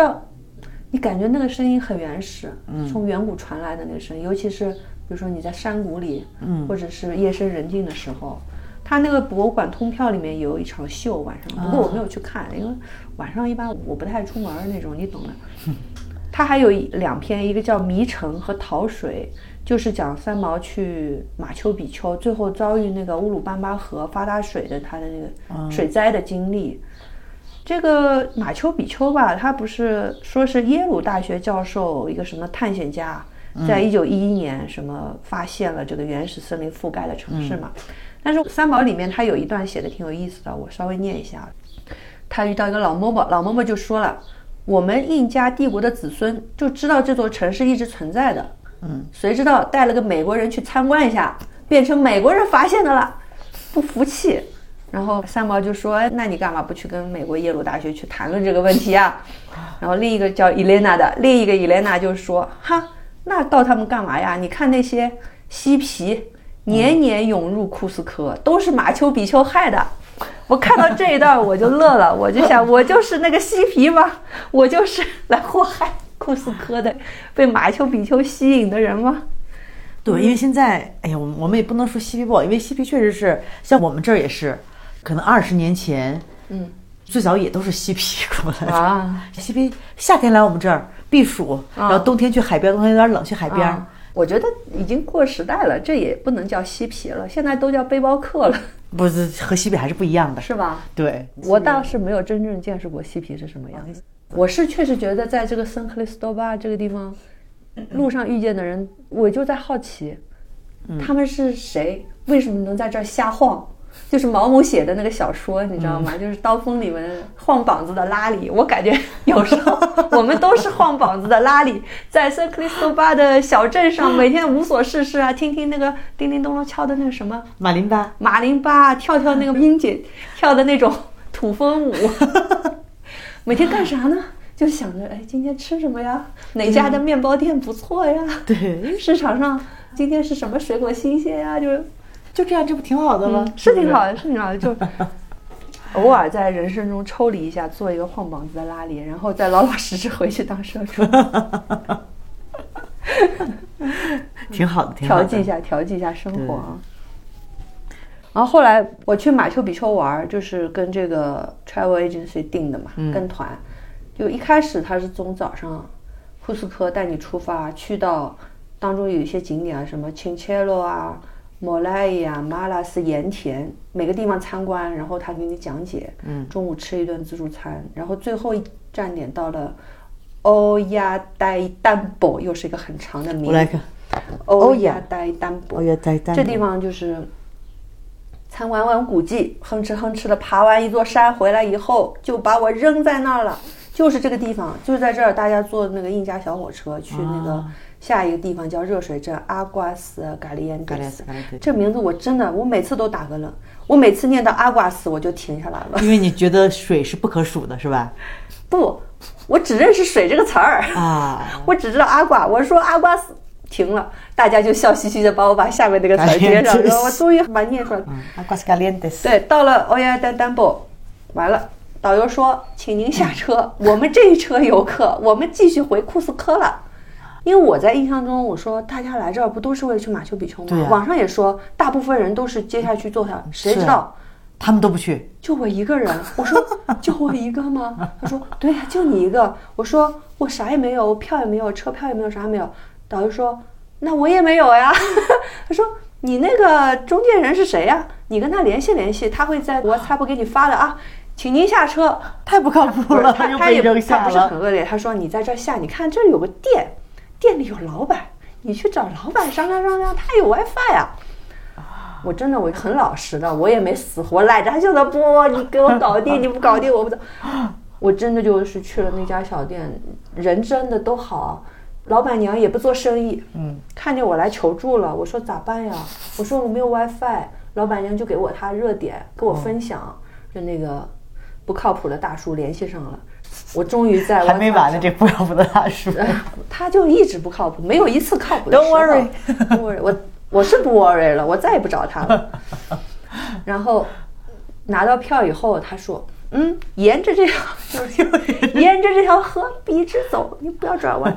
你感觉那个声音很原始，从远古传来的那个声音，尤其是比如说你在山谷里，嗯，或者是夜深人静的时候，他那个博物馆通票里面有一场秀晚上，不过我没有去看，因为晚上一般我不太出门儿那种，你懂的。它还有一两篇，一个叫《迷城》和《逃水》，就是讲三毛去马丘比丘，最后遭遇那个乌鲁班巴河发大水的他的那个水灾的经历。这个马丘比丘吧，他不是说是耶鲁大学教授一个什么探险家，在一九一一年什么发现了这个原始森林覆盖的城市嘛。但是三毛里面他有一段写的挺有意思的，我稍微念一下。他遇到一个老嬷嬷，老嬷嬷就说了：“我们印加帝国的子孙就知道这座城市一直存在的，嗯，谁知道带了个美国人去参观一下，变成美国人发现的了，不服气。”然后三毛就说：“哎，那你干嘛不去跟美国耶鲁大学去谈论这个问题啊？” 然后另一个叫伊莲娜的，另一个伊莲娜就说：“哈，那到他们干嘛呀？你看那些嬉皮年年涌入库斯科，都是马丘比丘害的。”我看到这一段我就乐了，我就想，我就是那个嬉皮吗？我就是来祸害库斯科的，被马丘比丘吸引的人吗？对，因为现在，哎呀，我们我们也不能说嬉皮不好，因为嬉皮确实是像我们这儿也是，可能二十年前，嗯，最早也都是嬉皮过来的。啊，嬉皮夏天来我们这儿避暑，然后冬天去海边，冬天有点冷去海边。啊我觉得已经过时代了，这也不能叫嬉皮了，现在都叫背包客了，不是和嬉皮还是不一样的。是吧？对，我倒是没有真正见识过嬉皮是什么样子。我是确实觉得在这个圣克里斯多巴这个地方，路上遇见的人，我就在好奇，他们是谁？为什么能在这儿瞎晃？就是毛姆写的那个小说，你知道吗？就是《刀锋》里面晃膀子的拉里，我感觉有时候我们都是晃膀子的拉里，在圣克里斯多巴的小镇上，每天无所事事啊，听听那个叮叮咚咚敲的那个什么马林巴，马林巴，跳跳那个英姐 跳的那种土风舞，每天干啥呢？就想着，哎，今天吃什么呀？哪家的面包店不错呀？对，市场上今天是什么水果新鲜呀？就是就这样，这不挺好的吗？不是挺好的，是挺好的，就 偶尔在人生中抽离一下，做一个晃膀子的拉里，然后再老老实实回去当社畜，挺好的，挺好的。调剂一下，调剂一下生活啊。然后后来我去马丘比丘玩，就是跟这个 travel agency 定的嘛，跟团。就一开始他是从早上库斯科带你出发，去到当中有一些景点啊，什么 Chinchelo 啊、莫莱伊啊、马拉斯盐田，每个地方参观，然后他给你讲解。嗯，中午吃一顿自助餐，然后最后一站点到了欧亚代丹博，又是一个很长的名我来看，欧亚代丹博。欧亚代丹博这地方就是参观完古迹，哼哧哼哧的爬完一座山回来以后，就把我扔在那儿了。就是这个地方，就是在这儿，大家坐那个印加小火车去那个下一个地方叫热水镇阿瓜斯嘎利安德斯。这名字我真的，我每次都打个冷。我每次念到阿瓜斯，我就停下来了。因为你觉得水是不可数的，是吧？不，我只认识水这个词儿。啊，我只知道阿瓜，我说阿瓜斯停了，大家就笑嘻嘻的帮我把下面那个词儿接上，我终于把念出来。嗯，阿瓜斯卡连德斯。对，到了欧亚丹丹博，完了，导游说，请您下车，我们这一车游客，我们继续回库斯科了。因为我在印象中，我说大家来这儿不都是为了去马丘比丘吗？啊网上也说，大部分人都是接下去坐下，谁知道他们都不去。就我一个人。我说就我一个吗？他说对呀、就你一个。我说我啥也没有，我票也没有，车票也没有，啥也没有。导游说那我也没有呀。他说你那个中介人是谁呀？你跟他联系联系，他会在 WhatsApp 给你发的啊。请您下车。太不靠谱了，又他他也被扔下他不是很。恶劣，他说你在这儿下，你看这里有个店，店里有老板，你去找老板商量商量，他有 WiFi 呀、我真的我很老实的，我也没死活赖着，他就在不，你给我搞定，你不搞定我不走。我真的就是去了那家小店，人真的都好，老板娘也不做生意，嗯，看见我来求助了，我说咋办呀？我说我没有 WiFi，老板娘就给我他热点，跟我分享，就那个不靠谱的大叔联系上了，我终于在还没完呢，这不靠谱的大叔。哎 他就一直不靠谱，没有一次靠谱的 Don't worry，我我是不 worry 了，我再也不找他了。然后拿到票以后，他说：“嗯，沿着这条，沿着这条河笔直走，你不要转弯。”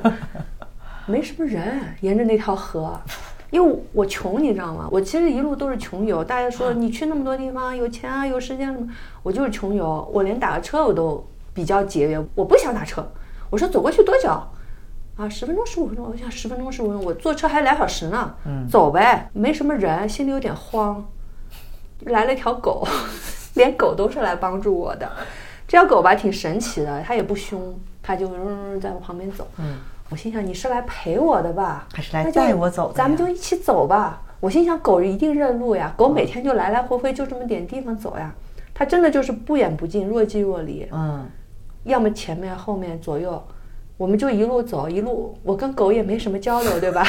没什么人，沿着那条河。因为我穷，你知道吗？我其实一路都是穷游。大家说你去那么多地方，有钱啊，有时间什么？我就是穷游，我连打个车我都比较节约，我不想打车。我说走过去多久？啊，十分钟、十五分钟。我想十分钟、十五分钟，我坐车还俩小时呢。嗯，走呗，没什么人，心里有点慌。来了一条狗，连狗都是来帮助我的。这条狗吧挺神奇的，它也不凶，它就嗯在我旁边走。嗯，我心想你是来陪我的吧？还是来带我走的咱们就一起走吧。我心想狗一定认路呀，狗每天就来来回回就这么点地方走呀，它真的就是不远不近，若即若离。嗯，要么前面、后面、左右，我们就一路走，一路我跟狗也没什么交流，对吧？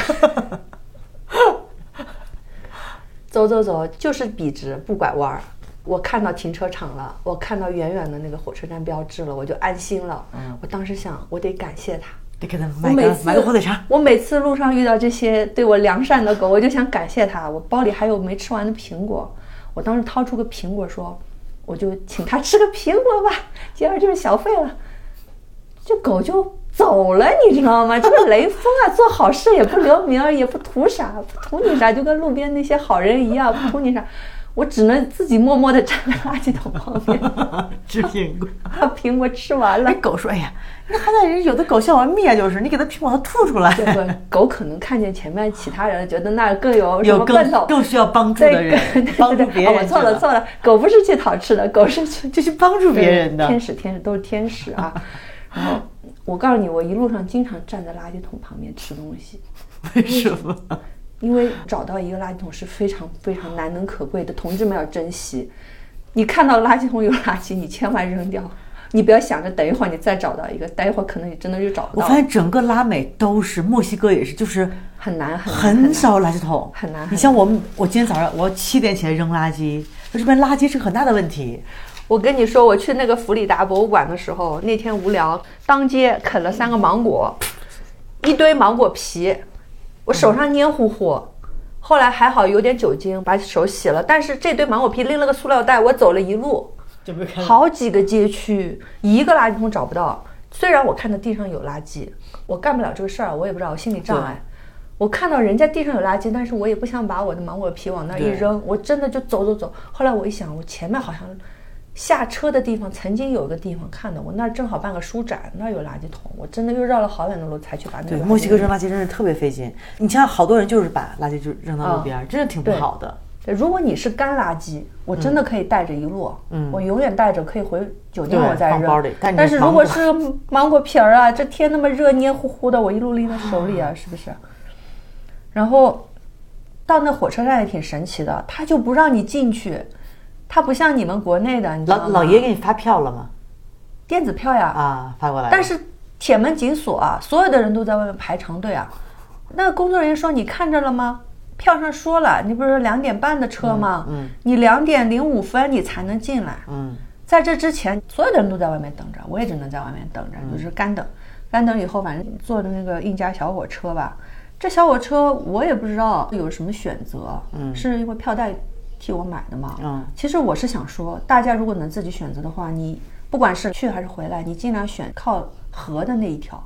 走走走，就是笔直不拐弯儿。我看到停车场了，我看到远远的那个火车站标志了，我就安心了。我当时想，我得感谢他。得给他买个买个火腿肠。我每次路上遇到这些对我良善的狗，我就想感谢他。我包里还有没吃完的苹果，我当时掏出个苹果说，我就请他吃个苹果吧，接着就是小费了。这狗就走了，你知道吗？这个雷锋啊，做好事也不留名，也不图啥，不图你啥，就跟路边那些好人一样，不图你啥。我只能自己默默地站在垃圾桶旁边，吃苹果。把苹果吃完了那。狗说：“哎呀，那好歹人有的狗像我灭就是，你给它苹果它吐出来，这个狗可能看见前面其他人，觉得那儿更有什有更么，更需要帮助对的人帮助别人哦我错了错了，狗不是去讨吃的，狗是去就去帮助别人的。天使天使都是天使啊。然后我告诉你，我一路上经常站在垃圾桶旁边吃东西，为什么？因为找到一个垃圾桶是非常非常难能可贵的，同志们要珍惜。你看到垃圾桶有垃圾，你千万扔掉，你不要想着等一会儿你再找到一个，待一会儿可能你真的就找不到我发。现整个拉美都是，墨西哥也是，就是很难很难很少垃圾桶，很难很你像我们，我今天早上我七点起来扔垃圾，那这边垃圾是很大的问题。我跟你说，我去那个弗里达博物馆的时候，那天无聊，当街啃了三个芒果，一堆芒果皮，我手上黏糊糊。后来还好有点酒精，把手洗了。但是这堆芒果皮拎了个塑料袋，我走了一路，好几个街区，一个垃圾桶找不到。虽然我看到地上有垃圾，我干不了这个事儿，我也不知道，我心理障碍。我看到人家地上有垃圾，但是我也不想把我的芒果皮往那儿一扔，我真的就走走走。后来我一想，我前面好像下车的地方曾经有一个地方看的，我那儿正好办个书展，那儿有垃圾桶，我真的又绕了好远的路才去把那个对，墨西哥扔扔垃圾真是特别费劲。你像好多人就是把垃圾就扔到路边儿，真是挺不好的。对，如果你是干垃圾，我真的可以带着一路，嗯，我永远带着，可以回酒店我再扔。放包里但但是如果是芒果是芒果皮儿啊，这天那么热，黏糊糊的，我一路拎在手里啊，是不是？然后到那火车站也挺神奇的，他就不让你进去，他不像你们国内的，你知道吗？老老爷给你发票了吗？电子票呀，啊，发过来了。但是铁门紧锁啊，所有的人都在外面排长队啊。那工作人员说：“你看着了吗？票上说了，你不是两点半的车吗？嗯你两点零五分你才能进来。嗯，在这之前，所有的人都在外面等着，我也只能在外面等着，嗯就是干等。干等以后，反正坐的那个印加小火车吧，这小火车我也不知道有什么选择，嗯，是因为票代替我买的嘛，嗯其实我是想说，大家如果能自己选择的话，你不管是去还是回来，你尽量选靠河的那一条，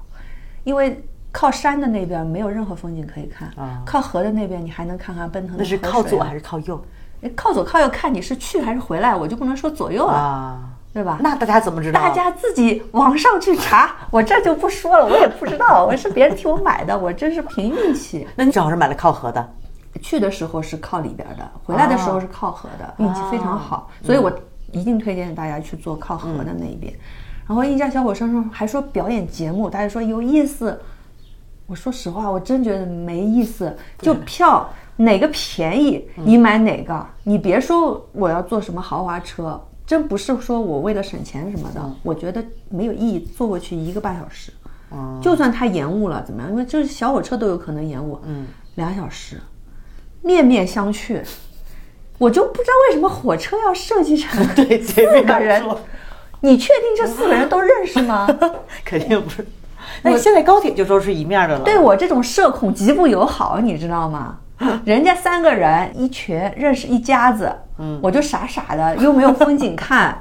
因为靠山的那边没有任何风景可以看，啊靠河的那边你还能看看奔腾的那是河水啊靠左还是靠右？靠左靠右看你是去还是回来，我就不能说左右了，啊，对吧？那大家怎么知道？大家自己网上去查，我这就不说了，我也不知道，我是别人替我买的，我真是凭运气。那你正好是买了靠河的，去的时候是靠里边的，回来的时候是靠河的，运气非常好，嗯所以我一定推荐大家去做靠河的那一边。然后一家小火车上还说表演节目，大家说有意思。我说实话，我真觉得没意思。就票哪个便宜，嗯你买哪个。你别说我要坐什么豪华车，真不是说我为了省钱什么的，嗯我觉得没有意义。坐过去一个半小时，就算它延误了怎么样？因为就是小火车都有可能延误，嗯，两小时，面面相觑。我就不知道为什么火车要设计成 对四个人，你确定这四个人都认识吗？肯定不是。那现在高铁就说是一面的了，对我这种社恐极不友好，你知道吗？人家三个人一群认识一家子，嗯，我就傻傻的，又没有风景看，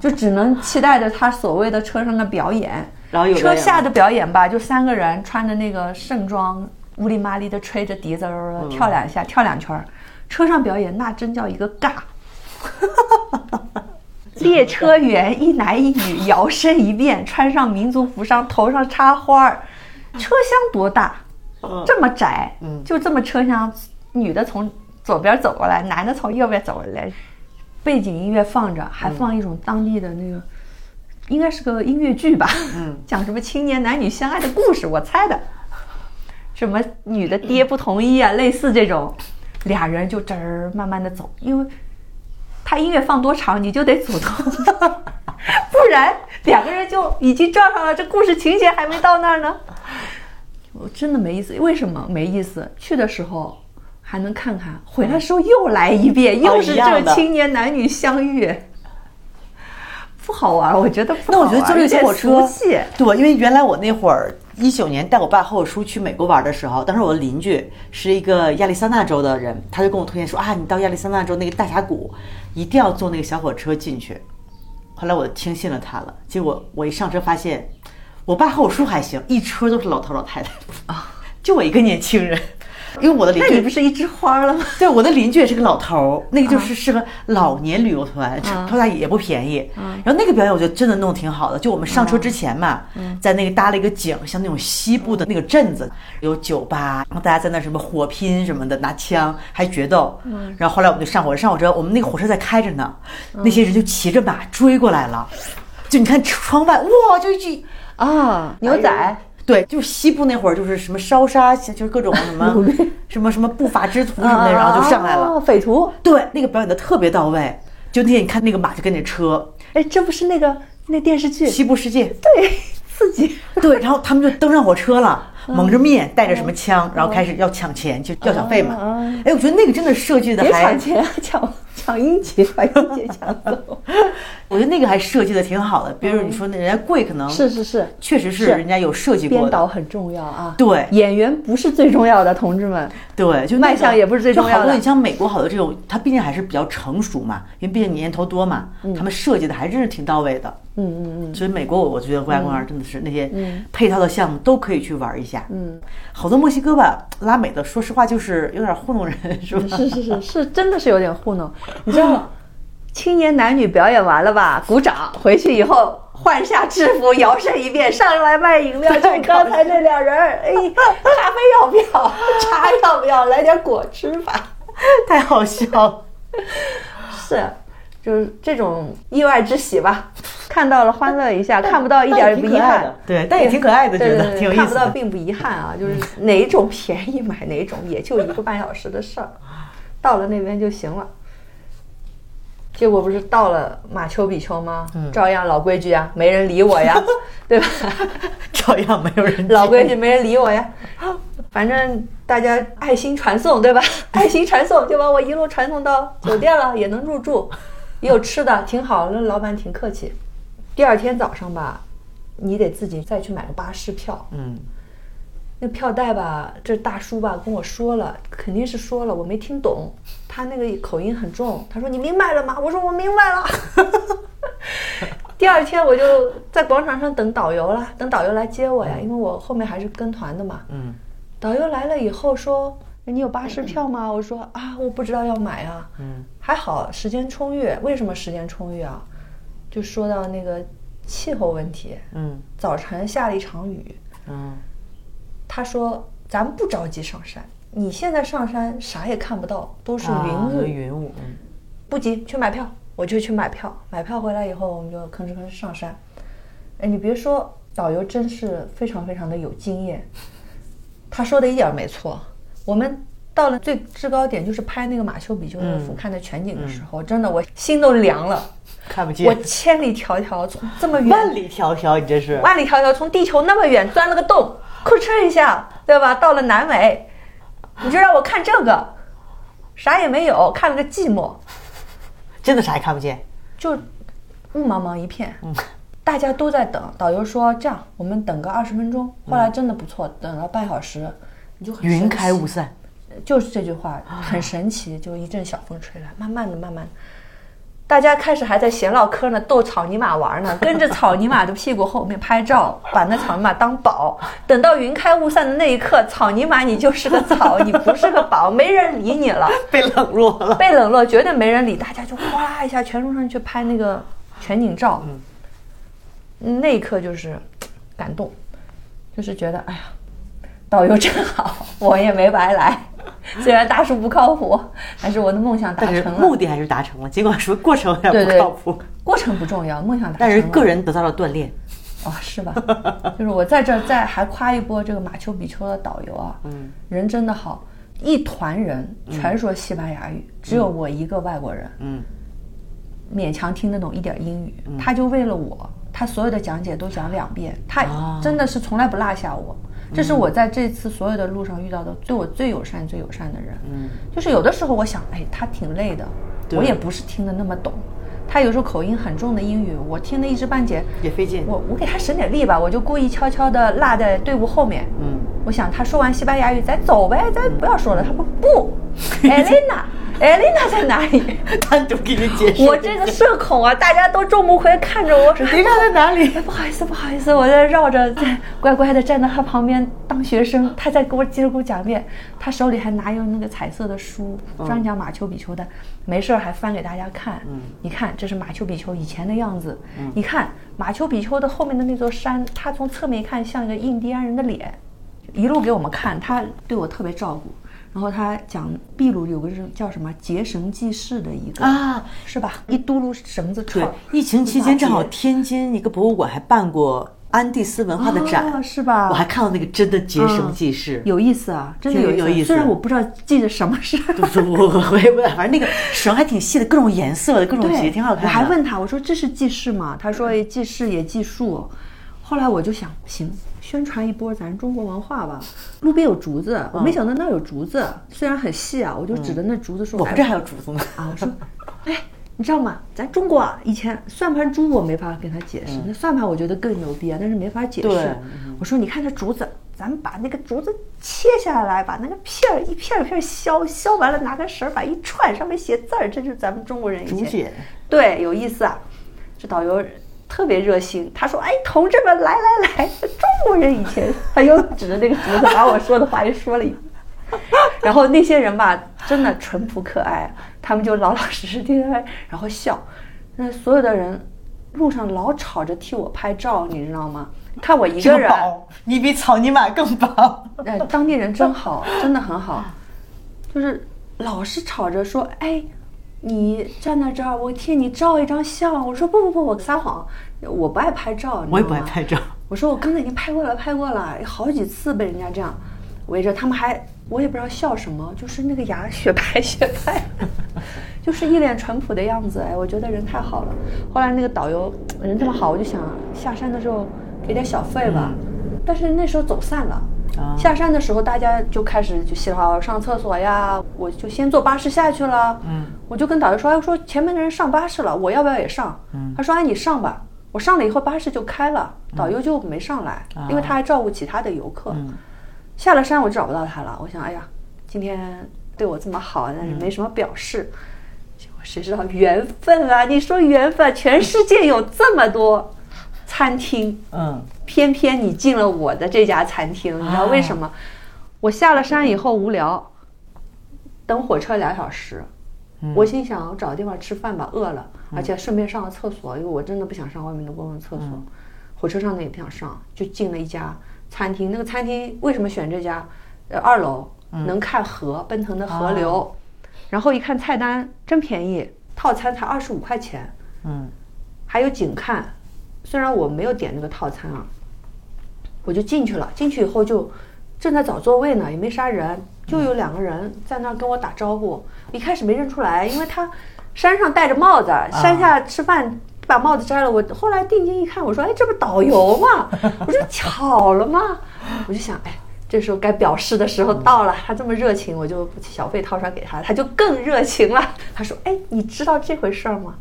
就只能期待着他所谓的车上的表演。车然后有表演下的表演吧，就三个人穿着那个盛装，乌里麻里的吹着笛子，嗯跳两下，跳两圈儿。车上表演那真叫一个尬。列车员一男一女摇身一变，穿上民族服装，头上插花儿。车厢多大？这么窄，就这么车厢，女的从左边走过来，男的从右边走过来，背景音乐放着，还放一种当地的那个，应该是个音乐剧吧，讲什么青年男女相爱的故事，我猜的，什么女的爹不同意啊，类似这种，俩人就这儿慢慢的走，因为他音乐放多长，你就得走动，不然两个人就已经撞上了，这故事情节还没到那儿呢。我真的没意思，为什么没意思？去的时候还能看看，回来的时候又来一遍，又是这青年男女相遇，不好玩，我觉得不那我觉得坐这个小火车对，因为原来我那会儿一九年带我爸和我叔去美国玩的时候，当时我的邻居是一个亚利桑那州的人，他就跟我推荐说啊，你到亚利桑那州那个大峡谷，一定要坐那个小火车进去。后来我听信了他了，结果我一上车发现，我爸和我叔还行，一车都是老头老太太啊，就我一个年轻人。因为我的邻居那你不是一枝花了吗？对，我的邻居也是个老头儿，那个就是适合老年旅游团，票价也不便宜。然后那个表演我觉得真的弄得挺好的，就我们上车之前嘛，在那个搭了一个景，像那种西部的那个镇子，有酒吧，然后大家在那什么火拼什么的，拿枪还决斗。然后后来我们就上火车，上火车我们那个火车在开着呢，那些人就骑着马追过来了，就你看窗外哇，就一句啊，牛仔，对，就是西部那会儿，就是什么烧杀，就是各种什么 什么什么不法之徒什么的，然后就上来了。啊匪徒。对，那个表演的特别到位。就那天你看那个马就跟那车，哎，这不是那个那电视剧？西部世界，对，刺激。对，然后他们就登上火车了，蒙着面，带着什么枪，然后开始要抢钱，就要小费嘛。哎，我觉得那个真的设计的别还抢，钱，抢抢英杰，把英杰抢走。我觉得那个还设计的挺好的。比如你说那人家贵，可能是是是，确实是是人家有设计过的。编导很重要啊。对演员不是最重要的，同志们。对，就卖相也不是最重要的就好多你像美国好多这种，它毕竟还是比较成熟嘛，因为毕竟年头多嘛，他们设计的还真是挺到位的。嗯嗯嗯。所以美国我我觉得国家公园真的是那些配套的项目都可以去玩一下。嗯，好多墨西哥吧，拉美的，说实话就是有点糊弄人，是吧？是是是是，真的是有点糊弄。你知道，青年男女表演完了吧？鼓掌，回去以后换下制服，摇身一变上来卖饮料，就刚才那俩人儿，哎，咖啡要不要？茶要不要？来点果汁吧。太好笑了。是，就是这种意外之喜吧。看到了欢乐一下，看不到一点也不遗憾。对，但也挺可爱的，觉得挺有意思。看不到并不遗憾啊，就是哪种便宜买哪种，也就一个半小时的事儿，到了那边就行了。结果不是到了马丘比丘吗？照样老规矩啊，没人理我呀，对吧？照样没有人老规矩，没人理我呀。反正大家爱心传送，对吧？爱心传送就把我一路传送到酒店了，也能入住，也有吃的，挺好。那老板挺客气。第二天早上吧，你得自己再去买个巴士票。嗯，那票代吧，这大叔吧跟我说了，肯定是说了，我没听懂，他那个口音很重。他说你明白了吗？我说我明白了。第二天我就在广场上等导游了，等导游来接我呀，因为我后面还是跟团的嘛。嗯，导游来了以后说，你有巴士票吗？我说啊，我不知道要买啊。嗯，还好时间充裕。为什么时间充裕啊？就说到那个气候问题。嗯早晨下了一场雨，嗯他说咱们不着急上山，你现在上山啥也看不到，都是云啊雾。有云雾，嗯不急，去买票，我就去买票。买票回来以后，我们就吭哧吭哧上山。哎，你别说，导游真是非常非常的有经验。他说的一点儿没错。我们到了最制高点，就是拍那个马丘比丘的俯瞰的全景的时候，真的我心都凉了。看不见，我千里迢迢从这么远 万里迢迢，你这是万里迢迢从地球那么远钻了个洞，吭哧一下，对吧？到了南美，你就让我看这个，啥也没有，看了个寂寞。真的啥也看不见。就雾茫茫一片，大家都在等。导游说这样，我们等个二十分钟。后来真的不错，等了半小时，你就很云开雾散，就是这句话很神奇，就一阵小风吹来，慢慢的、慢慢的，大家开始还在闲唠嗑呢，逗草泥马玩呢，跟着草泥马的屁股后面拍照，把那草泥马当宝。等到云开雾散的那一刻，草泥马你就是个草，你不是个宝，没人理你了。被冷落了。被冷落，绝对没人理，大家就哗啦一下全冲上去拍那个全景照。嗯，那一刻就是感动，就是觉得哎呀，导游真好，我也没白来。虽然大叔不靠谱，但是我的梦想达成了。目的还是达成了，尽管说过程有点不靠谱，过程不重要，梦想达成了但。是个人得到了锻炼。哦，是吧？就是我在这儿再还夸一波这个马丘比丘的导游啊，嗯，人真的好，一团人全说西班牙语，只有我一个外国人，嗯，勉强听得懂一点英语，他就为了我，他所有的讲解都讲两遍，他啊真的是从来不落下我。这是我在这次所有的路上遇到的对我最友善、最友善的人。嗯，就是有的时候我想，哎，他挺累的，我也不是听得那么懂。他有时候口音很重的英语，我听得一知半解，也费劲。我我给他省点力吧，我就故意悄悄地落在队伍后面。嗯，我想他说完西班牙语，咱走呗，咱不要说了。他说不，艾琳娜，艾丽娜在哪里？单独给你解释。我这个社恐啊，大家都众目睽看着我，说迪卡在哪里？哎，不好意思，不好意思，我在绕着，在乖乖的站在他旁边当学生，他在给我接着给我讲一遍，他手里还拿有那个彩色的书，专讲马丘比丘的，没事儿还翻给大家看。嗯，你看这是马丘比丘以前的样子，你看马丘比丘的后面的那座山，他从侧面一看像一个印第安人的脸，一路给我们看，他对我特别照顾。然后他讲秘鲁有个是叫什么结绳记事的一个啊，是吧？一嘟噜绳子对串，，疫情期间正好天津一个博物馆还办过安第斯文化的展，哦是吧我还看到那个真的结绳记事。有意思啊，真的有意思虽然我不知道记的什么事 我我我也不，反正那个绳还挺细的，各种颜色的，各种结，挺好看的。我还问他，我说这是记事吗？他说哎记事也记数。后来我就想，行，宣传一波咱中国文化吧。路边有竹子，我没想到那儿有竹子，虽然很细啊，我就指着那竹子说，哎我们这还有竹子呢。啊，我说，哎，你知道吗？咱中国啊，以前算盘珠我没法跟他解释，那算盘我觉得更牛逼啊，但是没法解释。我说，你看这竹子，咱们把那个竹子切下来，把那个片儿一片儿一片儿削，削完了拿个绳儿把一串，上面写字儿，这就是咱们中国人以前竹简。对，有意思啊。这导游特别热心，他说：“哎，同志们，来来来，中国人以前……”他又指着那个竹子，把我说的话又说了一遍。然后那些人吧，真的淳朴可爱，他们就老老实实听他，然后笑。那所有的人路上老吵着替我拍照，你知道吗？看我一个人，你比草泥马更棒。哎，当地人真好，真的很好，就是老是吵着说，哎，你站在这儿，我替你照一张相。我说不不不，我撒谎，我不爱拍照，我也不爱拍照。我说我刚才已经拍过了，拍过了，好几次被人家这样围着，他们还我也不知道笑什么，就是那个牙雪白雪白，就是一脸淳朴的样子。哎，我觉得人太好了。后来那个导游人这么好，我就想下山的时候给点小费吧，但是那时候走散了。啊下山的时候，大家就开始就稀里哗啦上厕所呀，我就先坐巴士下去了。嗯，我就跟导游说，哎，我说前面的人上巴士了，我要不要也上？嗯，他说，哎，你上吧。我上了以后，巴士就开了，导游就没上来，因为他还照顾其他的游客。下了山我就找不到他了，我想，哎呀，今天对我这么好，但是没什么表示。结果谁知道缘分啊？你说缘分，全世界有这么多餐厅，嗯，偏偏你进了我的这家餐厅，你知道为什么？我下了山以后无聊，等火车俩小时。我心想，我找个地方吃饭吧，饿了，而且顺便上个厕所，因为我真的不想上外面的公共厕所。火车上呢也不想上，就进了一家餐厅。那个餐厅为什么选这家？呃，二楼能看河，奔腾的河流。然后一看菜单，真便宜，套餐才二十五块钱。嗯，还有景看，虽然我没有点那个套餐啊，我就进去了。进去以后就正在找座位呢，也没啥人，就有两个人在那儿跟我打招呼。一开始没认出来，因为他山上戴着帽子，山下吃饭把帽子摘了。我后来定睛一看，我说：“哎，这不导游吗？” 我说：“巧了吗？”我就想，哎。这时候该表示的时候到了，他这么热情，我就小费掏出来给他，他就更热情了。他说：“哎，你知道这回事儿吗？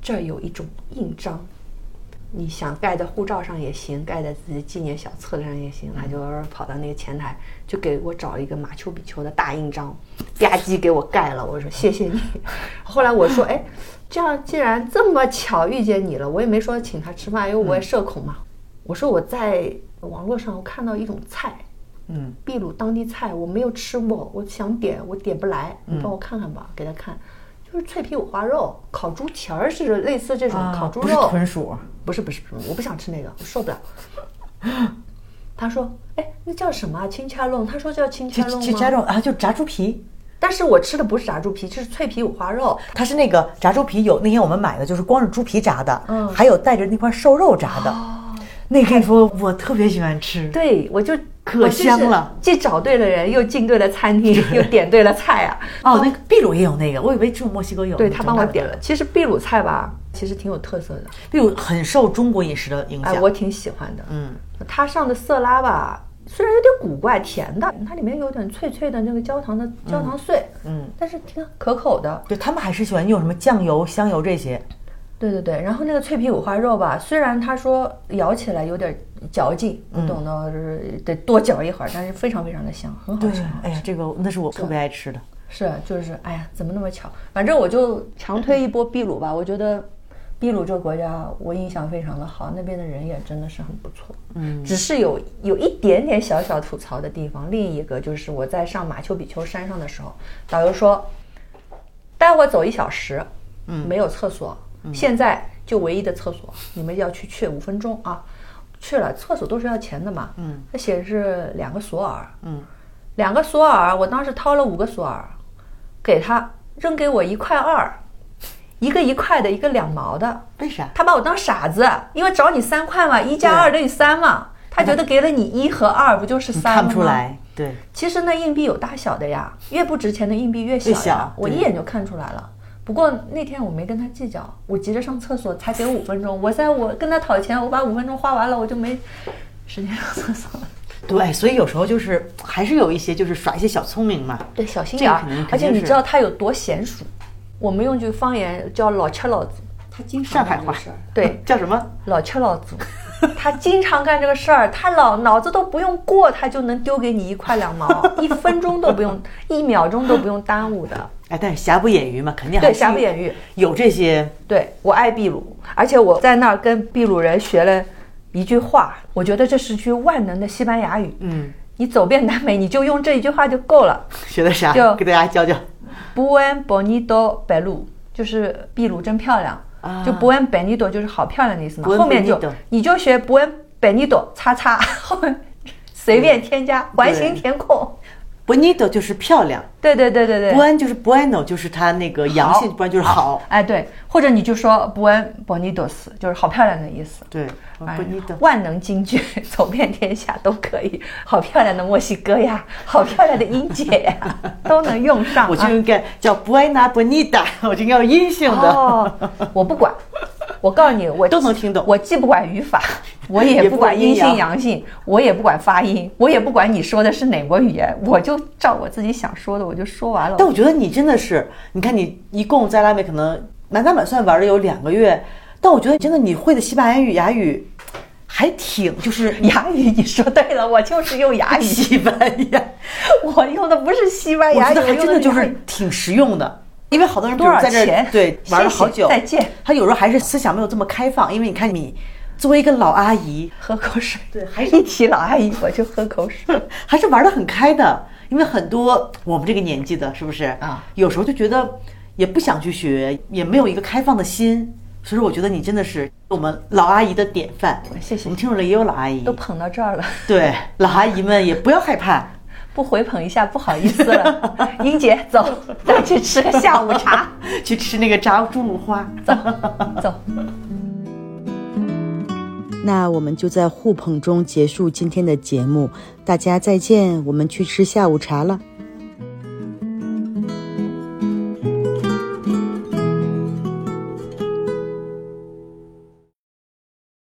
这儿有一种印章，你想盖在护照上也行，盖在自己纪念小册子上也行。”他就跑到那个前台，就给我找了一个马丘比丘的大印章，吧唧给我盖了。我说：“谢谢你。”后来我说：“哎，这样既然这么巧遇见你了，我也没说请他吃饭，因为我也社恐嘛。我说我在网络上我看到一种菜。”嗯，秘鲁当地菜我没有吃过，我想点我点不来，你帮我看看吧，给他看，就是脆皮五花肉，烤猪蹄儿是类似这种烤猪不是肉，豚鼠，不是不是不是，我不想吃那个，我受不了。他说，哎，那叫什么啊？青恰弄？他说叫青恰弄就就炸吗？肉啊，就炸猪皮。但是我吃的不是炸猪皮，这是脆皮五花肉。它是那个炸猪皮有那天我们买的就是光是猪皮炸的，嗯，还有带着那块瘦肉炸的。那跟你说，我特别喜欢吃。对，我就可香了，既找对了人，又进对了餐厅，又点对了菜啊。哦，那个秘鲁也有那个，我以为只有墨西哥有。对他帮我点了。其实秘鲁菜吧，其实挺有特色的。秘鲁很受中国饮食的影响。哎，我挺喜欢的。嗯，他上的色拉吧，虽然有点古怪，甜的，它里面有点脆脆的那个焦糖的焦糖碎，嗯，但是挺可口的。对他们还是喜欢用什么酱油、香油这些。对对对，然后那个脆皮五花肉吧，虽然他说咬起来有点嚼劲，你懂得就是得多嚼一会儿，但是非常非常的香，很好吃。哎呀，这个那是我特别爱吃的。是，就是哎呀，怎么那么巧？反正我就强推一波秘鲁吧，我觉得秘鲁这个国家我印象非常的好，那边的人也真的是很不错。嗯，只是有有一点点小小吐槽的地方。另一个就是我在上马丘比丘山上的时候，导游说带我走一小时，嗯，没有厕所。现在就唯一的厕所，你们要去去五分钟啊！去了厕所都是要钱的嘛。嗯，它写的是两个索尔。嗯，两个索尔，我当时掏了五个索尔，给他扔给我一块二，一个一块的，一个两毛的。为啥？他把我当傻子，因为找你三块嘛，一加二等于三嘛。他觉得给了你一和二，不就是三吗？看不出来。对，其实那硬币有大小的呀，越不值钱的硬币越小呀。越小我一眼就看出来了。不过那天我没跟他计较，我急着上厕所，才给五分钟。我在我跟他讨钱，我把五分钟花完了，我就没时间上厕所了。对，所以有时候就是还是有一些就是耍一些小聪明嘛。对，小心眼儿。而且你知道他有多娴熟？我们用句方言叫“老吃老子他经上海话对 叫什么？”，老吃老子。他经常干这个事儿，他老脑子都不用过，他就能丢给你一块两毛，一分钟都不用，一秒钟都不用耽误的。哎，但是瑕不掩瑜嘛，肯定还对，是瑕不掩瑜。有这些。对我爱秘鲁，而且我在那儿跟秘鲁人学了一句话，我觉得这是句万能的西班牙语。嗯，你走遍南美，你就用这一句话就够了。学的啥？就给大家教教。Buen bonito belu，就是秘鲁真漂亮。就 bwen benito 就是好漂亮的意思嘛。后面就你就学 bwen benito 叉叉 后面随便添加环形填空。Benito 就是漂亮。对对对对对。，buen 就是 bueno，就是它那个阳性，不然就是好。哎，对，或者你就说 Buen bonitos，就是好漂亮的意思。对哎，bonito。万能金句，走遍天下都可以。好漂亮的墨西哥呀，好漂亮的英姐呀，都能用上、啊。我就应该叫 buena bonita，我就应该有阴性的。哦，我不管，我告诉你，我都能听懂我既不管语法，我也也不不管阴性阳性，我也不管发音，我也不管你说的是哪国语言，我就照我自己想说的，我就说完了。但我觉得你真的是，你看你一共在拉美可能满打满算玩了有两个月，但我觉得真的你会的西班牙语、雅语还挺就是 哑语，你说对了，我就是用哑语，西班牙，我用的不是西班牙语，觉得还真的就是挺实用的。因为好多人比多少如在这对玩了好久，再见。他有时候还是思想没有这么开放，因为你看你作为一个老阿姨，喝口水。对，还一提老阿姨我就喝口水。还是玩的很开的，因为很多我们这个年纪的，是不是啊？有时候就觉得也不想去学，也没有一个开放的心，所以说我觉得你真的是我们老阿姨的典范。谢谢我们听众里也有老阿姨，都捧到这儿了，对老阿姨们也不要害怕。不回捧一下不好意思了。英姐，走，咱去吃个下午茶。去吃那个炸猪五花，走，走。那我们就在互捧中结束今天的节目，大家再见，我们去吃下午茶了。